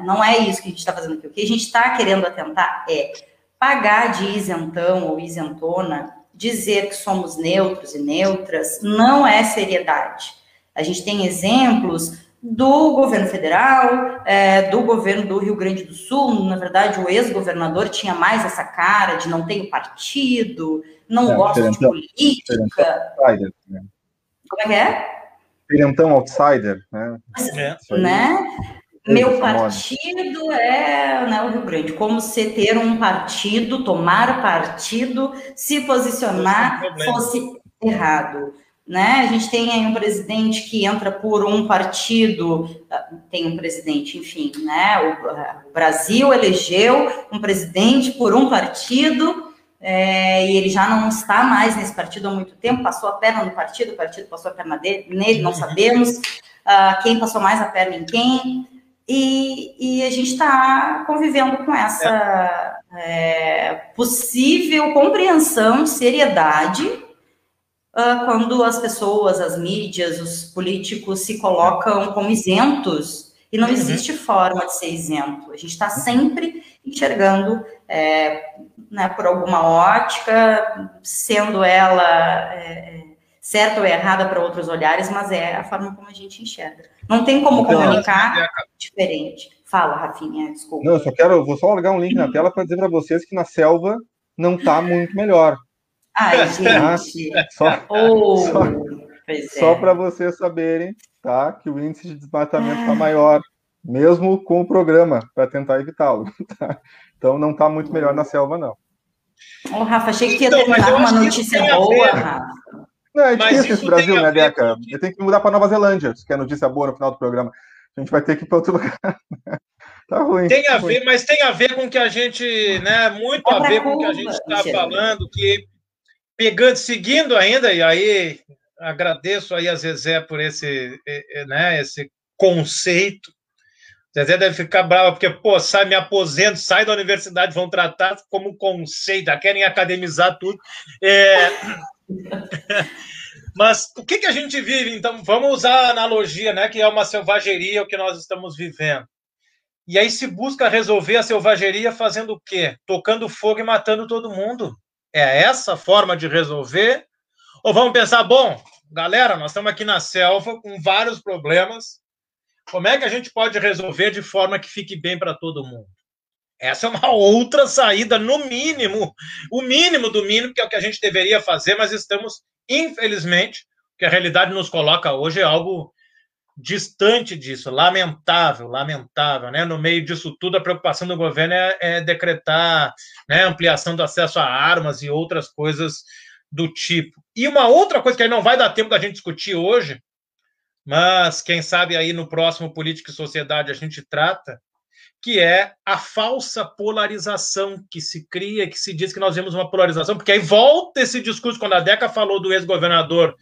não é isso que a gente está fazendo aqui. O que a gente está querendo atentar é pagar de isentão ou isentona, dizer que somos neutros e neutras, não é seriedade. A gente tem exemplos do governo federal, é, do governo do Rio Grande do Sul. Na verdade, o ex-governador tinha mais essa cara de não ter partido, não é, gosta de política. Outsider, né? Como é que é? Pirentão outsider, né? É. né? Meu partido é né, o Rio Grande. Como se ter um partido, tomar partido, se posicionar fosse errado. Né? A gente tem aí um presidente que entra por um partido, ah, tem um presidente, enfim, né? O, ah, o Brasil elegeu um presidente por um partido é, e ele já não está mais nesse partido há muito tempo, passou a perna no partido, o partido passou a perna dele, nele, não sabemos uh, quem passou mais a perna em quem, e, e a gente está convivendo com essa é, possível compreensão, seriedade uh, quando as pessoas, as mídias, os políticos se colocam como isentos e não uhum. existe forma de ser isento. A gente está sempre enxergando é, né, por alguma ótica, sendo ela é, certa ou errada para outros olhares, mas é a forma como a gente enxerga. Não tem como então, comunicar diferente. Fala, Rafinha, desculpa. Não, eu só quero, vou só largar um link na tela para dizer para vocês que na selva não está muito melhor. Ai, gente. Só, oh, só, é. só para vocês saberem, tá? Que o índice de desmatamento está ah. maior, mesmo com o programa, para tentar evitá-lo. Tá? Então não está muito melhor na selva, não. Ô, oh, Rafa, achei que ia então, terminar uma notícia boa, Rafa. Não, é difícil esse Brasil, né, Deca? Eu tenho que mudar para Nova Zelândia, se quer notícia boa no final do programa. A gente vai ter que ir para outro lugar. tá ruim. Tem a tá ver, ruim. mas tem a ver com o que a gente, né? Muito a ver com o que a gente está falando, que pegando, seguindo ainda, e aí agradeço aí a Zezé por esse, né, esse conceito. Zezé deve ficar brava, porque, pô, sai, me aposento, sai da universidade, vão tratar como conceito, querem academizar tudo. É... Mas o que, que a gente vive? Então, vamos usar a analogia, né, que é uma selvageria o que nós estamos vivendo. E aí se busca resolver a selvageria fazendo o quê? Tocando fogo e matando todo mundo. É essa forma de resolver? Ou vamos pensar, bom, galera, nós estamos aqui na selva com vários problemas. Como é que a gente pode resolver de forma que fique bem para todo mundo? Essa é uma outra saída, no mínimo, o mínimo do mínimo, que é o que a gente deveria fazer, mas estamos, infelizmente, que a realidade nos coloca hoje é algo distante disso, lamentável, lamentável, né? No meio disso tudo, a preocupação do governo é, é decretar né, ampliação do acesso a armas e outras coisas do tipo. E uma outra coisa que aí não vai dar tempo da gente discutir hoje, mas quem sabe aí no próximo Política e Sociedade a gente trata, que é a falsa polarização que se cria, que se diz que nós vemos uma polarização, porque aí volta esse discurso, quando a Deca falou do ex-governador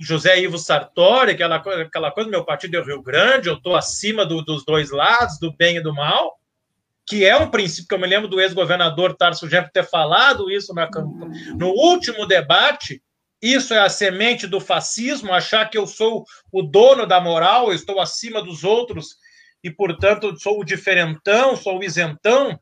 José Ivo Sartori, aquela, aquela coisa, meu partido é o Rio Grande, eu estou acima do, dos dois lados, do bem e do mal, que é um princípio que eu me lembro do ex-governador Tarso Genro ter falado isso na, no último debate, isso é a semente do fascismo, achar que eu sou o dono da moral, eu estou acima dos outros e, portanto, sou o diferentão, sou o isentão.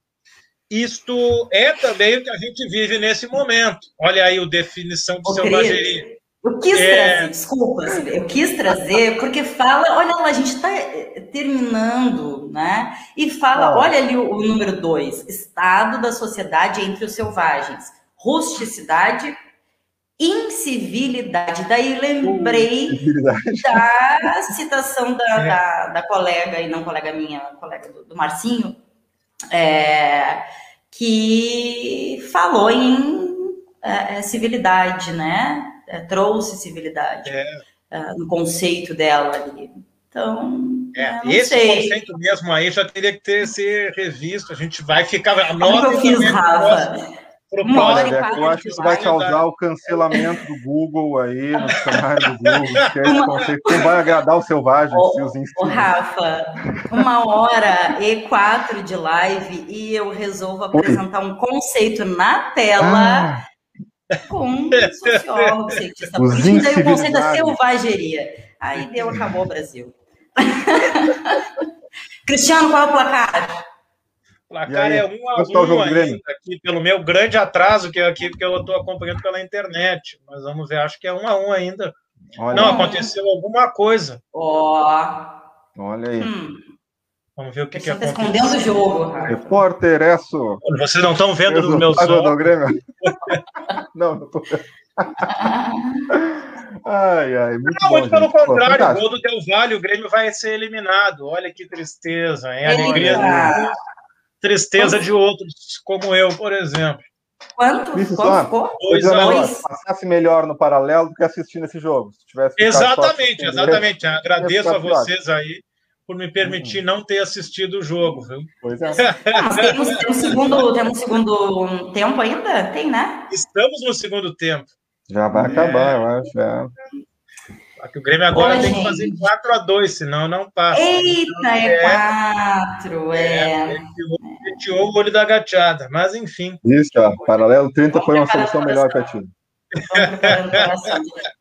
Isto é também o que a gente vive nesse momento. Olha aí a definição de selvageria. Eu quis é... trazer, desculpa, eu quis trazer, porque fala, olha lá, a gente está eh, terminando, né? E fala, ah. olha ali o, o número dois, estado da sociedade entre os selvagens, rusticidade, incivilidade. Daí lembrei da citação da, é. da, da, colega, e não colega minha, colega do, do Marcinho, é, que falou em é, civilidade, né? é, trouxe civilidade é. no conceito dela ali. Então, é, esse sei. conceito mesmo aí já teria que ter ser revisto. A gente vai ficar. Que eu fiz, Rafa? Uma hora e eu acho que isso vai causar o cancelamento do Google aí, no cenário do Google. Que quem vai agradar os selvagens e os. Rafa, uma hora e quatro de live e eu resolvo apresentar Oi. um conceito na tela ah. com um sociólogo, cientista político, daí o conceito da selvageria. Aí deu, acabou o Brasil. Cristiano, qual é o placar? O placar é um a um ainda, aqui, pelo meu grande atraso, que é aqui que eu estou acompanhando pela internet. Mas vamos ver, acho que é um a um ainda. Olha. Não, aconteceu alguma coisa. Ó. Oh. Olha aí. Hum. Vamos ver o que, que tá aconteceu. escondendo o jogo. Repórter, isso. Vocês não estão vendo nos meus olhos. não, não estou vendo. ai, ai, muito não, bom, muito pelo contrário, o gol do Del Valle, o Grêmio vai ser eliminado. Olha que tristeza, hein? Alegria de tristeza de outros, como eu, por exemplo. Quanto? Quanto ficou? Dois a dois. Passasse melhor no paralelo do que assistindo esse jogo. Se tivesse exatamente, exatamente. Agradeço a vocês aí por me permitir uhum. não ter assistido o jogo, viu? Pois é. Mas temos, temos, segundo, temos segundo tempo ainda? Tem, né? Estamos no segundo tempo. Já vai é. acabar, eu acho. É. Que o Grêmio agora Ô, tem gente. que fazer 4 a 2 senão não passa. Eita, então, é 4, é. é. é. Fechou o olho da gateada, mas enfim. Isso, ó, paralelo 30 foi uma solução melhor para ti.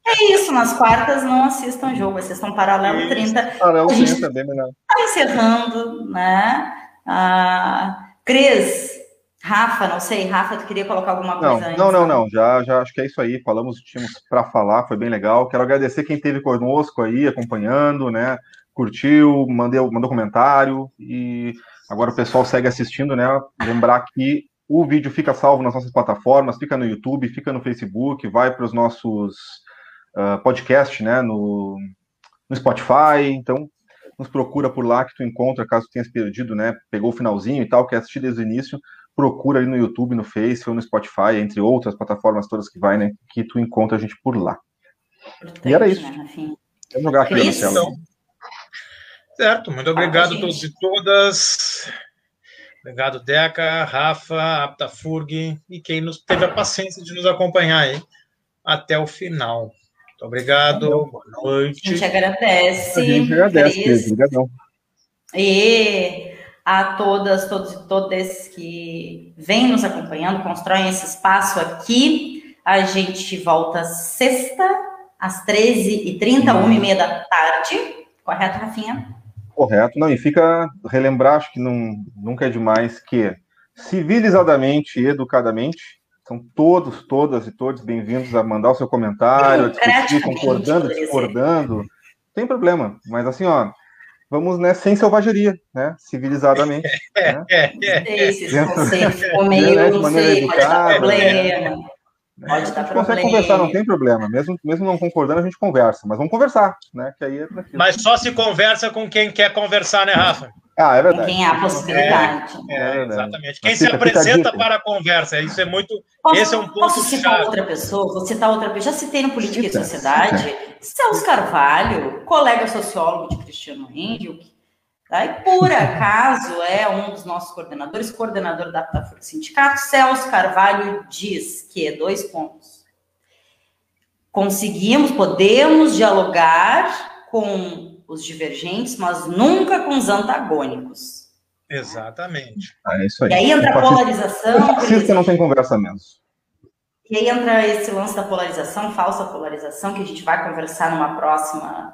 É isso, nas quartas não assistam jogo, assistam Paralelo 30. Paralelo 30, bem melhor. Está encerrando, né? Ah, Cris, Rafa, não sei, Rafa, tu queria colocar alguma coisa não, antes? Não, não, não, já, já acho que é isso aí, falamos, tínhamos para falar, foi bem legal. Quero agradecer quem esteve conosco aí, acompanhando, né? Curtiu, mandou, mandou comentário e agora o pessoal segue assistindo, né? Lembrar que o vídeo fica salvo nas nossas plataformas, fica no YouTube, fica no Facebook, vai para os nossos uh, podcasts, né? No, no Spotify, então nos procura por lá que tu encontra, caso tenhas perdido, né? Pegou o finalzinho e tal, quer assistir desde o início, procura ali no YouTube, no Face ou no Spotify, entre outras plataformas todas que vai, né? Que tu encontra a gente por lá. e era isso. Né, Vamos jogar aqui na tela. Certo, muito obrigado a todos e todas. Obrigado, Deca, Rafa, Aptafurg e quem nos teve a paciência de nos acompanhar aí até o final. Muito obrigado, boa noite. A gente agradece. A gente agradece, obrigadão. E a todas, todos e todas que vêm nos acompanhando, constroem esse espaço aqui. A gente volta sexta, às 13h30, hum. 1h30 da tarde. Correto, Rafinha? Correto. Não, e fica relembrar, acho que não, nunca é demais, que civilizadamente e educadamente são todos, todas e todos bem-vindos a mandar o seu comentário, a discutir, concordando, discordando. Não tem problema. Mas assim, ó, vamos né, sem selvageria, né? Civilizadamente. né? Esses conceitos ficou meio, né, maneira sei, educada, problema. Né? Pode dar a gente consegue conversar, não tem problema. Mesmo, mesmo não concordando, a gente conversa, mas vamos conversar, né? Que aí é mas só se conversa com quem quer conversar, né, Rafa? Ah, é verdade. Quem há a possibilidade. É, é, é exatamente. Quem se apresenta para a conversa, isso é muito. Posso, esse é um ponto Posso citar chave. outra pessoa? Vou citar outra pessoa. Já citei no Política Cita. e Sociedade. Celso Carvalho, colega sociólogo de Cristiano Índio, tá? e por acaso é um dos nossos coordenadores, coordenador da Plataforma Sindicato. Celso Carvalho diz que, dois pontos, conseguimos, podemos dialogar com os divergentes, mas nunca com os antagônicos. Exatamente. Ah, é isso aí. E aí entra a polarização. O fascista não tem conversa mesmo. E aí entra esse lance da polarização, falsa polarização, que a gente vai conversar numa próxima.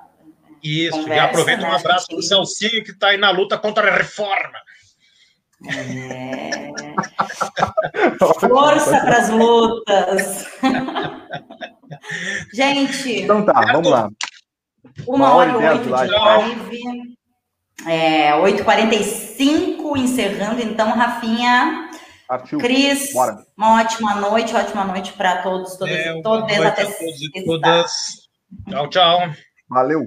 Isso, conversa, e aproveita né? um abraço para o Celcinho, que está aí na luta contra a reforma. É... Força para as lutas. gente. Então tá, vamos lá. Uma, hora e oito de live. É, 8h45, encerrando. Então, Rafinha, Partiu. Cris, Bora. uma ótima noite, ótima noite para todos, todas é, todas. Até todos e todas. Tchau, tchau. Valeu.